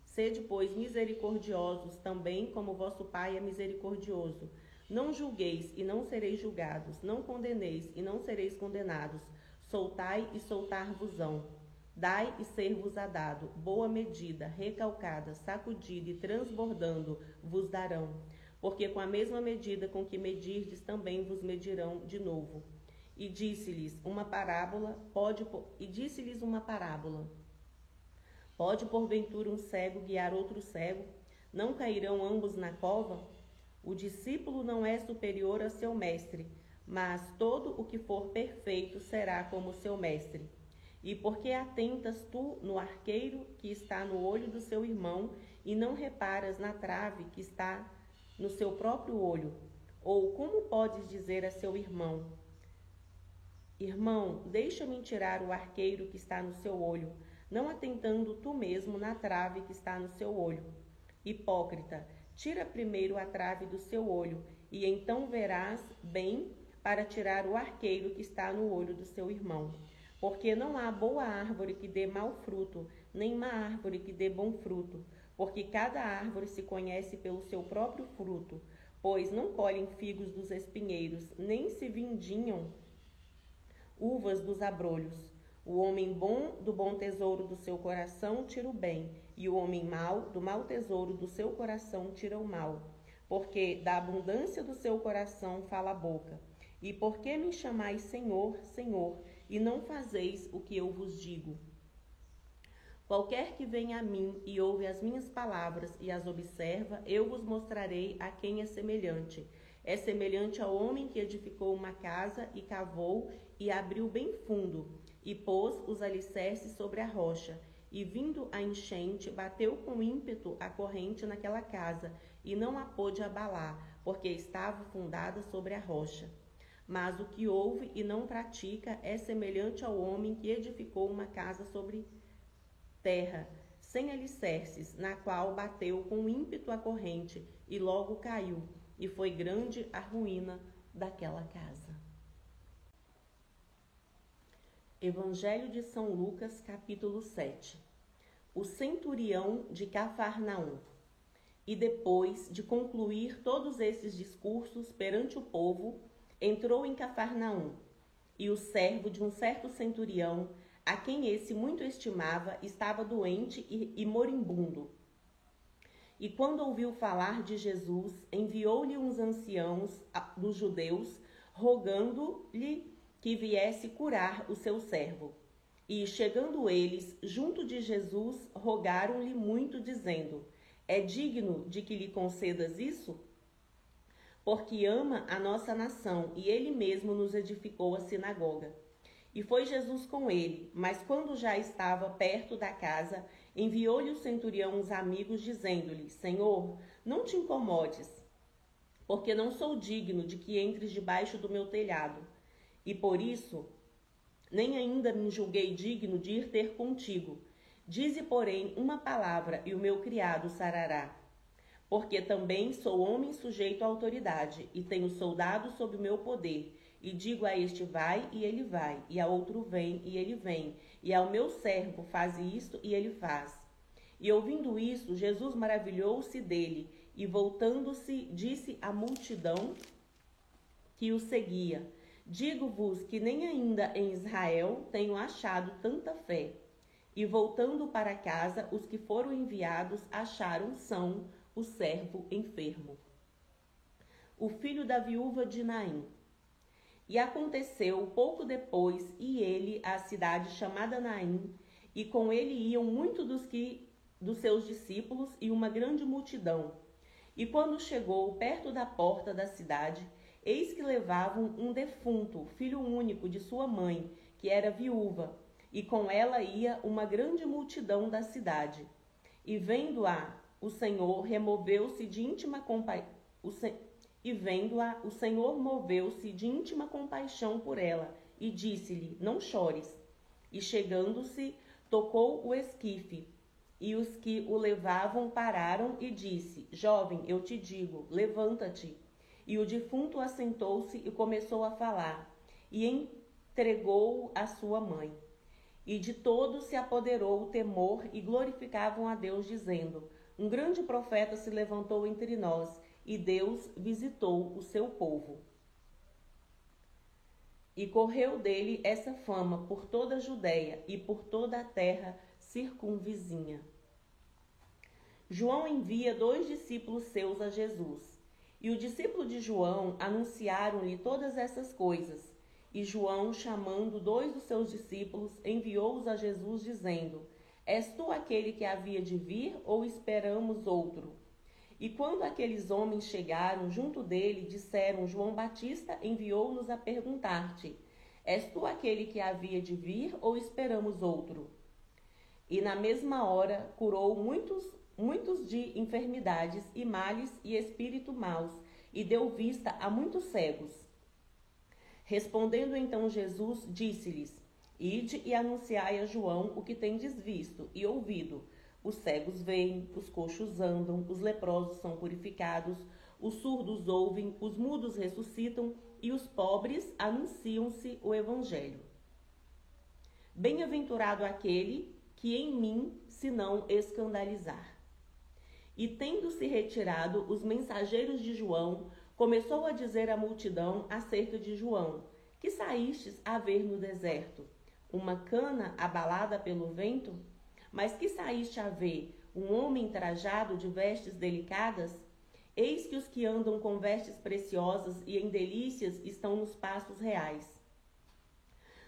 Sede, pois, misericordiosos, também como vosso Pai é misericordioso. Não julgueis e não sereis julgados, não condeneis e não sereis condenados. Soltai e soltar-vos-ão. Dai e ser-vos-á dado, boa medida, recalcada, sacudida e transbordando vos darão, porque com a mesma medida com que medirdes também vos medirão de novo. E disse-lhes uma parábola, pode e disse-lhes uma parábola. Pode porventura um cego guiar outro cego? Não cairão ambos na cova? O discípulo não é superior a seu mestre, mas todo o que for perfeito será como seu mestre. E por que atentas tu no arqueiro que está no olho do seu irmão e não reparas na trave que está no seu próprio olho? Ou como podes dizer a seu irmão: Irmão, deixa-me tirar o arqueiro que está no seu olho, não atentando tu mesmo na trave que está no seu olho? Hipócrita, tira primeiro a trave do seu olho, e então verás bem para tirar o arqueiro que está no olho do seu irmão. Porque não há boa árvore que dê mau fruto, nem má árvore que dê bom fruto, porque cada árvore se conhece pelo seu próprio fruto, pois não colhem figos dos espinheiros, nem se vindinham uvas dos abrolhos. O homem bom do bom tesouro do seu coração tira o bem, e o homem mau do mau tesouro do seu coração tira o mal. Porque da abundância do seu coração fala a boca. E por que me chamais Senhor, Senhor, e não fazeis o que eu vos digo. Qualquer que venha a mim e ouve as minhas palavras e as observa, eu vos mostrarei a quem é semelhante. É semelhante ao homem que edificou uma casa e cavou e abriu bem fundo, e pôs os alicerces sobre a rocha. E vindo a enchente, bateu com ímpeto a corrente naquela casa, e não a pôde abalar, porque estava fundada sobre a rocha. Mas o que ouve e não pratica é semelhante ao homem que edificou uma casa sobre terra, sem alicerces, na qual bateu com ímpeto a corrente e logo caiu, e foi grande a ruína daquela casa. Evangelho de São Lucas, capítulo 7 O centurião de Cafarnaum. E depois de concluir todos esses discursos perante o povo, entrou em Cafarnaum, e o servo de um certo centurião, a quem esse muito estimava, estava doente e, e moribundo. E quando ouviu falar de Jesus, enviou-lhe uns anciãos dos judeus, rogando-lhe que viesse curar o seu servo. E chegando eles junto de Jesus, rogaram-lhe muito, dizendo: É digno de que lhe concedas isso? Porque ama a nossa nação e ele mesmo nos edificou a sinagoga. E foi Jesus com ele, mas quando já estava perto da casa, enviou-lhe o centurião uns amigos, dizendo-lhe: Senhor, não te incomodes, porque não sou digno de que entres debaixo do meu telhado. E por isso, nem ainda me julguei digno de ir ter contigo. Dize, porém, uma palavra, e o meu criado sarará porque também sou homem sujeito à autoridade, e tenho soldados sob o meu poder. E digo a este vai, e ele vai, e a outro vem, e ele vem, e ao meu servo faz isto, e ele faz. E ouvindo isso, Jesus maravilhou-se dele, e voltando-se, disse à multidão que o seguia: Digo-vos que nem ainda em Israel tenho achado tanta fé. E voltando para casa, os que foram enviados acharam são o servo enfermo. O filho da viúva de Naim. E aconteceu pouco depois, e ele à cidade chamada Naim, e com ele iam muitos dos que dos seus discípulos e uma grande multidão. E quando chegou perto da porta da cidade, eis que levavam um defunto, filho único de sua mãe, que era viúva, e com ela ia uma grande multidão da cidade. E vendo-a, o Senhor removeu-se de íntima compaixão. E vendo-a, o Senhor moveu-se de íntima compaixão por ela e disse-lhe: Não chores. E chegando-se, tocou o esquife. E os que o levavam pararam e disse: Jovem, eu te digo, levanta-te. E o defunto assentou-se e começou a falar, e entregou-o à sua mãe. E de todos se apoderou o temor e glorificavam a Deus, dizendo: um grande profeta se levantou entre nós e Deus visitou o seu povo. E correu dele essa fama por toda a Judéia e por toda a terra circunvizinha. João envia dois discípulos seus a Jesus. E o discípulo de João anunciaram-lhe todas essas coisas. E João, chamando dois dos seus discípulos, enviou-os a Jesus, dizendo: És tu aquele que havia de vir ou esperamos outro? E quando aqueles homens chegaram junto dele, disseram: João Batista enviou-nos a perguntar-te: És tu aquele que havia de vir ou esperamos outro? E na mesma hora curou muitos, muitos de enfermidades e males e espírito maus, e deu vista a muitos cegos. Respondendo então Jesus, disse-lhes: Ide e anunciai a João o que tendes visto e ouvido. Os cegos veem, os coxos andam, os leprosos são purificados, os surdos ouvem, os mudos ressuscitam e os pobres anunciam-se o evangelho. Bem-aventurado aquele que em mim se não escandalizar. E tendo-se retirado os mensageiros de João, começou a dizer à multidão acerca de João, que saístes a ver no deserto, uma cana abalada pelo vento? Mas que saíste a ver um homem trajado de vestes delicadas? Eis que os que andam com vestes preciosas e em delícias estão nos pastos reais.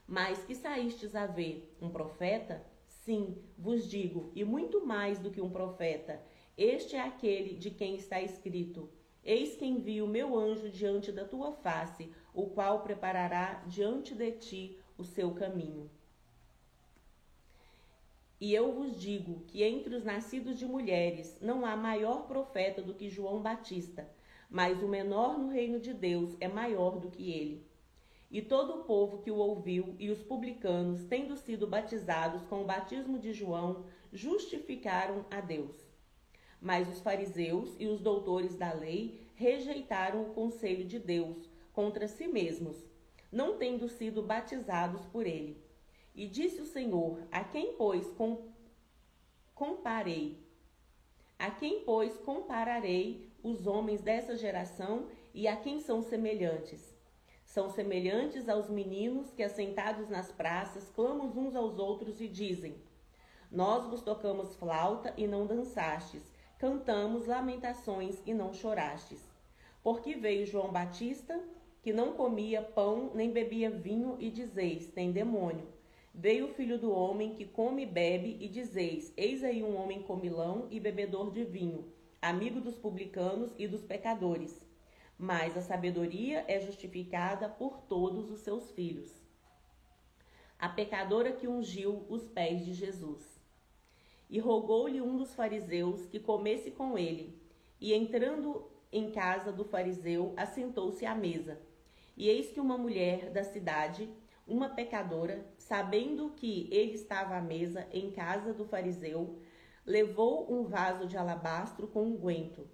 Mas que saístes a ver um profeta? Sim, vos digo, e muito mais do que um profeta. Este é aquele de quem está escrito: Eis que envio meu anjo diante da tua face, o qual preparará diante de ti o seu caminho. E eu vos digo que entre os nascidos de mulheres não há maior profeta do que João Batista, mas o menor no reino de Deus é maior do que ele. E todo o povo que o ouviu e os publicanos, tendo sido batizados com o batismo de João, justificaram a Deus. Mas os fariseus e os doutores da lei rejeitaram o conselho de Deus contra si mesmos, não tendo sido batizados por ele. E disse o Senhor: A quem, pois, com... comparei? A quem, pois, compararei os homens dessa geração e a quem são semelhantes? São semelhantes aos meninos que, assentados nas praças, clamam uns aos outros e dizem: Nós vos tocamos flauta e não dançastes, cantamos lamentações e não chorastes. Porque veio João Batista, que não comia pão nem bebia vinho, e dizeis: Tem demônio. Veio o filho do homem que come e bebe, e dizeis: Eis aí um homem comilão e bebedor de vinho, amigo dos publicanos e dos pecadores. Mas a sabedoria é justificada por todos os seus filhos. A pecadora que ungiu os pés de Jesus. E rogou-lhe um dos fariseus que comesse com ele. E entrando em casa do fariseu, assentou-se à mesa. E eis que uma mulher da cidade, uma pecadora, sabendo que ele estava à mesa em casa do fariseu, levou um vaso de alabastro com unguento,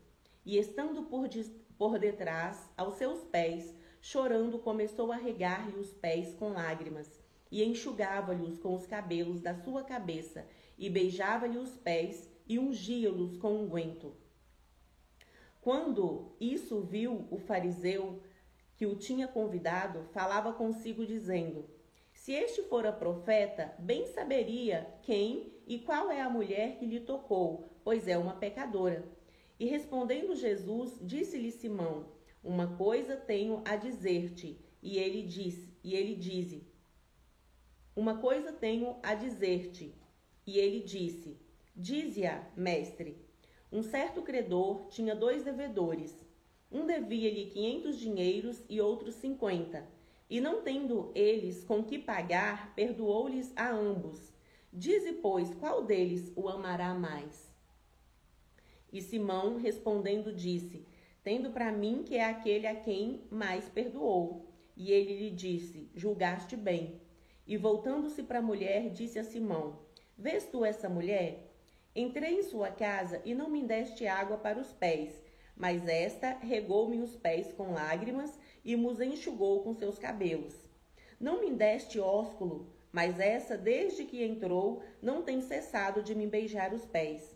e estando por, de, por detrás, aos seus pés, chorando, começou a regar-lhe os pés com lágrimas, e enxugava-lhes com os cabelos da sua cabeça, e beijava-lhe os pés, e ungia-los com unguento. Quando isso viu o fariseu que o tinha convidado, falava consigo, dizendo: se este fora profeta, bem saberia quem e qual é a mulher que lhe tocou, pois é uma pecadora. E respondendo Jesus, disse-lhe Simão: Uma coisa tenho a dizer-te. E ele disse, e ele disse: Uma coisa tenho a dizer-te. E ele disse: Dize-a, mestre. Um certo credor tinha dois devedores. Um devia-lhe quinhentos dinheiros e outro cinquenta. E não tendo eles com que pagar, perdoou-lhes a ambos. Dize, pois, qual deles o amará mais? E Simão, respondendo, disse: Tendo para mim que é aquele a quem mais perdoou. E ele lhe disse: Julgaste bem. E voltando-se para a mulher, disse a Simão: Vês tu essa mulher? Entrei em sua casa e não me deste água para os pés, mas esta regou-me os pés com lágrimas e nos enxugou com seus cabelos. Não me deste ósculo, mas essa, desde que entrou, não tem cessado de me beijar os pés.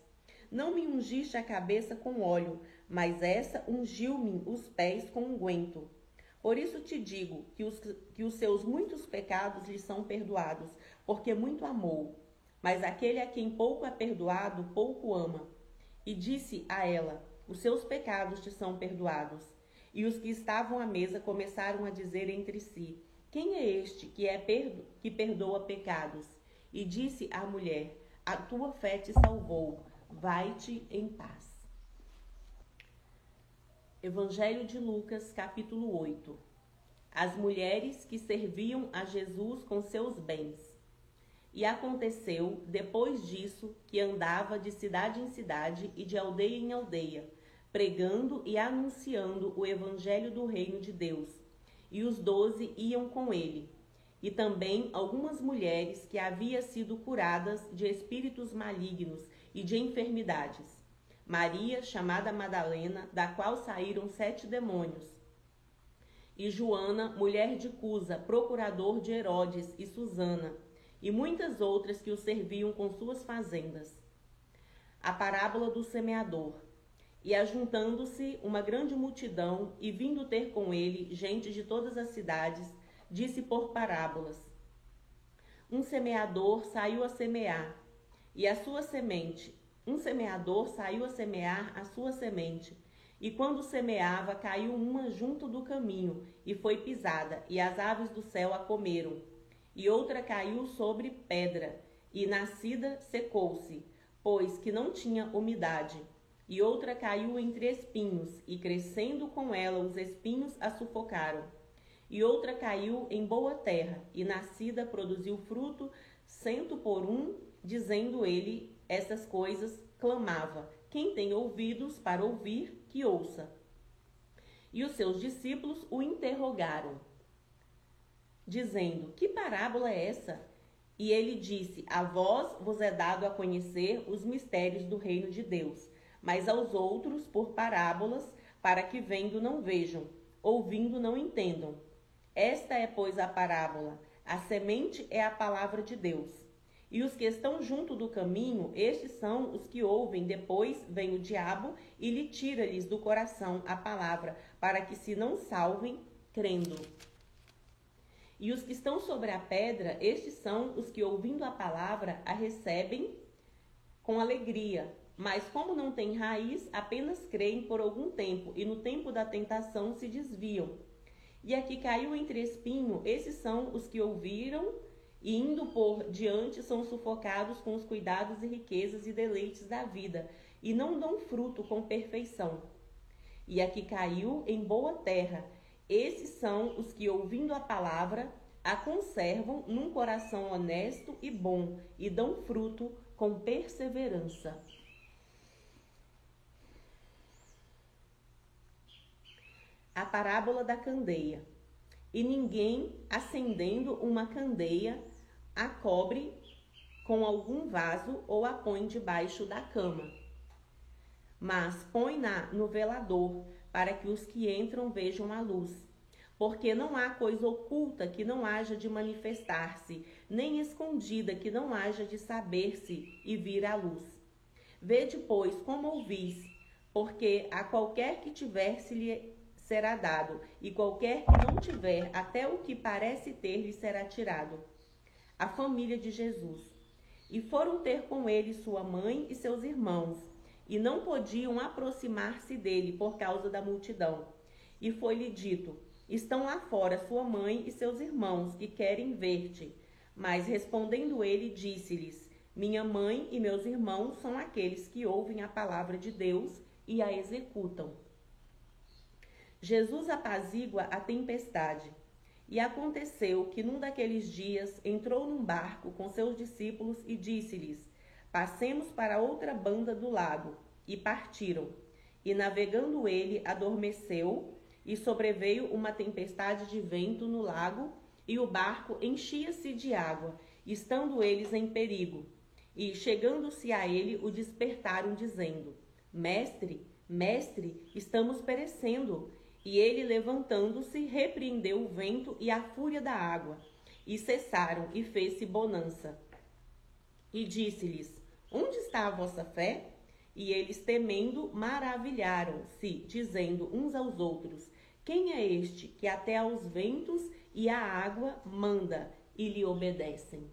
Não me ungiste a cabeça com óleo, mas essa ungiu-me os pés com unguento. Por isso te digo que os, que os seus muitos pecados lhe são perdoados, porque muito amou. Mas aquele a quem pouco é perdoado, pouco ama. E disse a ela: Os seus pecados te são perdoados. E os que estavam à mesa começaram a dizer entre si: Quem é este que é perdo que perdoa pecados? E disse à mulher: A tua fé te salvou. Vai-te em paz. Evangelho de Lucas, capítulo 8. as mulheres que serviam a Jesus com seus bens. E aconteceu, depois disso, que andava de cidade em cidade e de aldeia em aldeia, pregando e anunciando o evangelho do reino de Deus. E os doze iam com ele. E também algumas mulheres que haviam sido curadas de espíritos malignos e de enfermidades. Maria, chamada Madalena, da qual saíram sete demônios e Joana, mulher de Cusa, procurador de Herodes, e Susana, e muitas outras que o serviam com suas fazendas. A parábola do semeador. E ajuntando-se uma grande multidão, e vindo ter com ele gente de todas as cidades, disse por parábolas: Um semeador saiu a semear, e a sua semente, um semeador saiu a semear a sua semente. E quando semeava, caiu uma junto do caminho, e foi pisada, e as aves do céu a comeram. E outra caiu sobre pedra, e nascida secou-se, pois que não tinha umidade. E outra caiu entre espinhos, e crescendo com ela os espinhos a sufocaram. E outra caiu em boa terra, e nascida produziu fruto cento por um, dizendo ele essas coisas, clamava: Quem tem ouvidos para ouvir, que ouça. E os seus discípulos o interrogaram, dizendo: Que parábola é essa? E ele disse: A vós vos é dado a conhecer os mistérios do reino de Deus, mas aos outros por parábolas, para que vendo não vejam, ouvindo não entendam. Esta é, pois, a parábola: a semente é a palavra de Deus. E os que estão junto do caminho, estes são os que ouvem, depois vem o diabo e lhe tira-lhes do coração a palavra, para que se não salvem crendo. E os que estão sobre a pedra, estes são os que, ouvindo a palavra, a recebem com alegria. Mas, como não têm raiz, apenas creem por algum tempo e, no tempo da tentação, se desviam. E aqui caiu entre espinho, esses são os que ouviram e indo por diante são sufocados com os cuidados e riquezas e deleites da vida, e não dão fruto com perfeição. E a que caiu em boa terra, esses são os que, ouvindo a palavra, a conservam num coração honesto e bom, e dão fruto com perseverança. A parábola da candeia. E ninguém, acendendo uma candeia, a cobre com algum vaso ou a põe debaixo da cama. Mas põe-na no velador, para que os que entram vejam a luz. Porque não há coisa oculta que não haja de manifestar-se, nem escondida que não haja de saber-se e vir à luz. Vede, pois, como ouvis, porque a qualquer que tiver se lhe será dado, e qualquer que não tiver, até o que parece ter lhe será tirado a família de Jesus. E foram ter com ele sua mãe e seus irmãos, e não podiam aproximar-se dele por causa da multidão. E foi-lhe dito: Estão lá fora sua mãe e seus irmãos, e querem ver-te. Mas respondendo ele, disse-lhes: Minha mãe e meus irmãos são aqueles que ouvem a palavra de Deus e a executam. Jesus apazigua a tempestade. E aconteceu que num daqueles dias entrou num barco com seus discípulos e disse-lhes: Passemos para outra banda do lago. E partiram. E navegando ele, adormeceu, e sobreveio uma tempestade de vento no lago, e o barco enchia-se de água, estando eles em perigo. E chegando-se a ele, o despertaram, dizendo: Mestre, mestre, estamos perecendo. E ele, levantando-se, repreendeu o vento e a fúria da água, e cessaram, e fez-se bonança. E disse-lhes: Onde está a vossa fé? E eles, temendo, maravilharam-se, dizendo uns aos outros: Quem é este que até aos ventos e à água manda e lhe obedecem?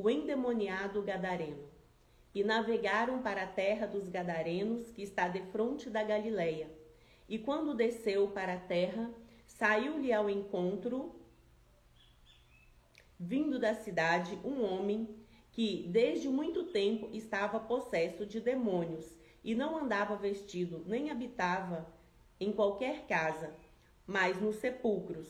O endemoniado gadareno. E navegaram para a terra dos gadarenos, que está defronte da Galileia. E quando desceu para a terra, saiu-lhe ao encontro, vindo da cidade, um homem que desde muito tempo estava possesso de demônios e não andava vestido, nem habitava em qualquer casa, mas nos sepulcros.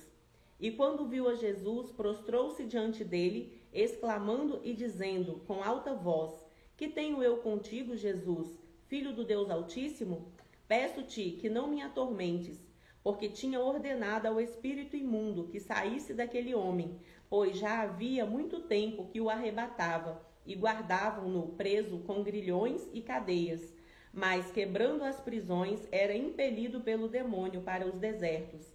E quando viu a Jesus, prostrou-se diante dele, exclamando e dizendo com alta voz: Que tenho eu contigo, Jesus, filho do Deus Altíssimo? Peço-te que não me atormentes, porque tinha ordenado ao espírito imundo que saísse daquele homem, pois já havia muito tempo que o arrebatava e guardavam-no preso com grilhões e cadeias. Mas, quebrando as prisões, era impelido pelo demônio para os desertos.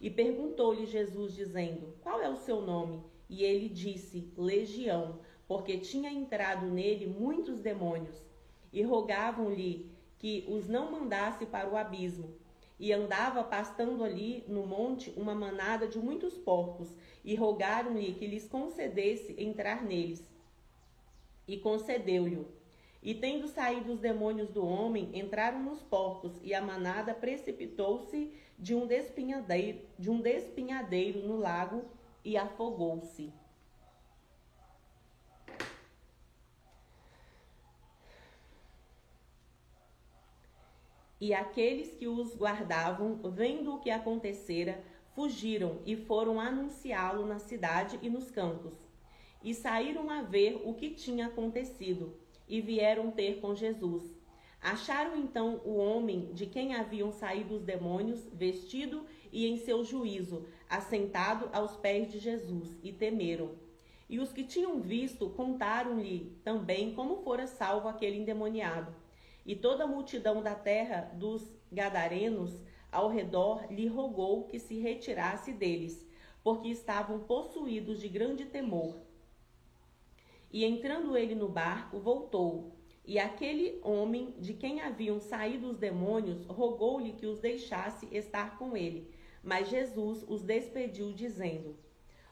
E perguntou-lhe Jesus, dizendo: Qual é o seu nome? E ele disse: Legião, porque tinha entrado nele muitos demônios. E rogavam-lhe que os não mandasse para o abismo e andava pastando ali no monte uma manada de muitos porcos, e rogaram-lhe que lhes concedesse entrar neles. E concedeu-lhe. E tendo saído os demônios do homem, entraram nos porcos, e a manada precipitou-se de um despinhadeiro, de um despinhadeiro no lago e afogou-se. E aqueles que os guardavam, vendo o que acontecera, fugiram e foram anunciá-lo na cidade e nos campos. E saíram a ver o que tinha acontecido, e vieram ter com Jesus. Acharam então o homem de quem haviam saído os demônios, vestido e em seu juízo, assentado aos pés de Jesus, e temeram. E os que tinham visto contaram-lhe também como fora salvo aquele endemoniado. E toda a multidão da terra dos Gadarenos ao redor lhe rogou que se retirasse deles, porque estavam possuídos de grande temor. E entrando ele no barco, voltou. E aquele homem de quem haviam saído os demônios rogou-lhe que os deixasse estar com ele. Mas Jesus os despediu, dizendo: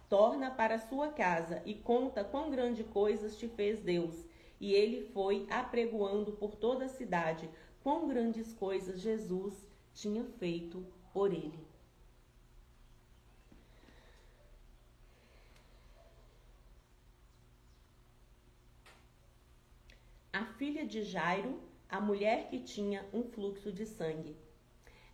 Torna para sua casa e conta quão grande coisas te fez Deus e ele foi apregoando por toda a cidade quão grandes coisas Jesus tinha feito por ele. A filha de Jairo, a mulher que tinha um fluxo de sangue.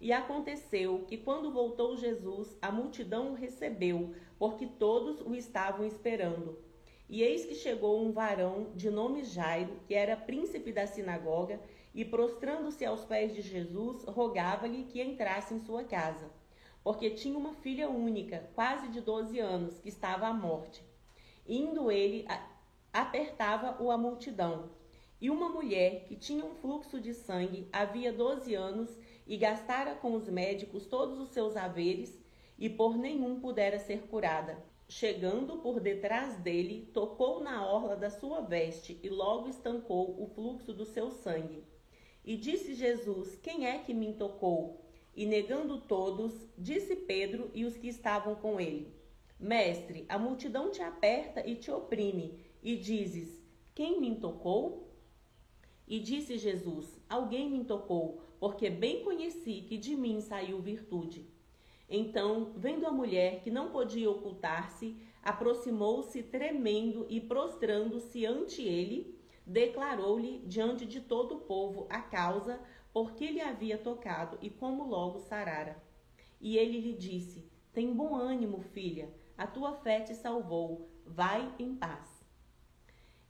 E aconteceu que, quando voltou Jesus, a multidão o recebeu, porque todos o estavam esperando. E eis que chegou um varão de nome Jairo, que era príncipe da sinagoga, e prostrando-se aos pés de Jesus, rogava-lhe que entrasse em sua casa, porque tinha uma filha única, quase de doze anos, que estava à morte. Indo ele, apertava-o a multidão. E uma mulher que tinha um fluxo de sangue havia doze anos e gastara com os médicos todos os seus haveres, e por nenhum pudera ser curada chegando por detrás dele, tocou na orla da sua veste e logo estancou o fluxo do seu sangue. E disse Jesus: Quem é que me tocou? E negando todos, disse Pedro e os que estavam com ele: Mestre, a multidão te aperta e te oprime, e dizes: Quem me tocou? E disse Jesus: Alguém me tocou, porque bem conheci que de mim saiu virtude. Então, vendo a mulher que não podia ocultar-se, aproximou-se tremendo e prostrando-se ante ele, declarou-lhe diante de todo o povo a causa por que lhe havia tocado e como logo sarara. E ele lhe disse: Tem bom ânimo, filha, a tua fé te salvou, vai em paz.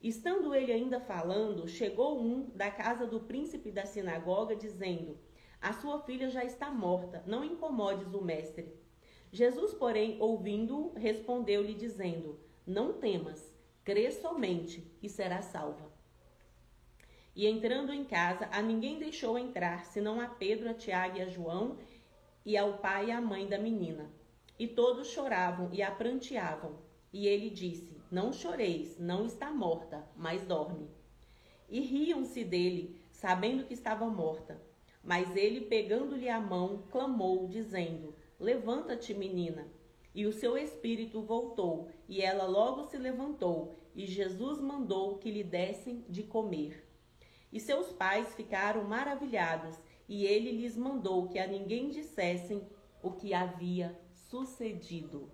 Estando ele ainda falando, chegou um da casa do príncipe da sinagoga, dizendo: a sua filha já está morta, não incomodes o mestre. Jesus, porém, ouvindo, respondeu-lhe, dizendo: Não temas, crê somente e será salva. E entrando em casa, a ninguém deixou entrar, senão a Pedro, a Tiago e a João, e ao pai e à mãe da menina. E todos choravam e a pranteavam. E ele disse: Não choreis, não está morta, mas dorme. E riam-se dele, sabendo que estava morta. Mas ele, pegando-lhe a mão, clamou, dizendo: Levanta-te, menina. E o seu espírito voltou, e ela logo se levantou, e Jesus mandou que lhe dessem de comer. E seus pais ficaram maravilhados, e ele lhes mandou que a ninguém dissessem o que havia sucedido.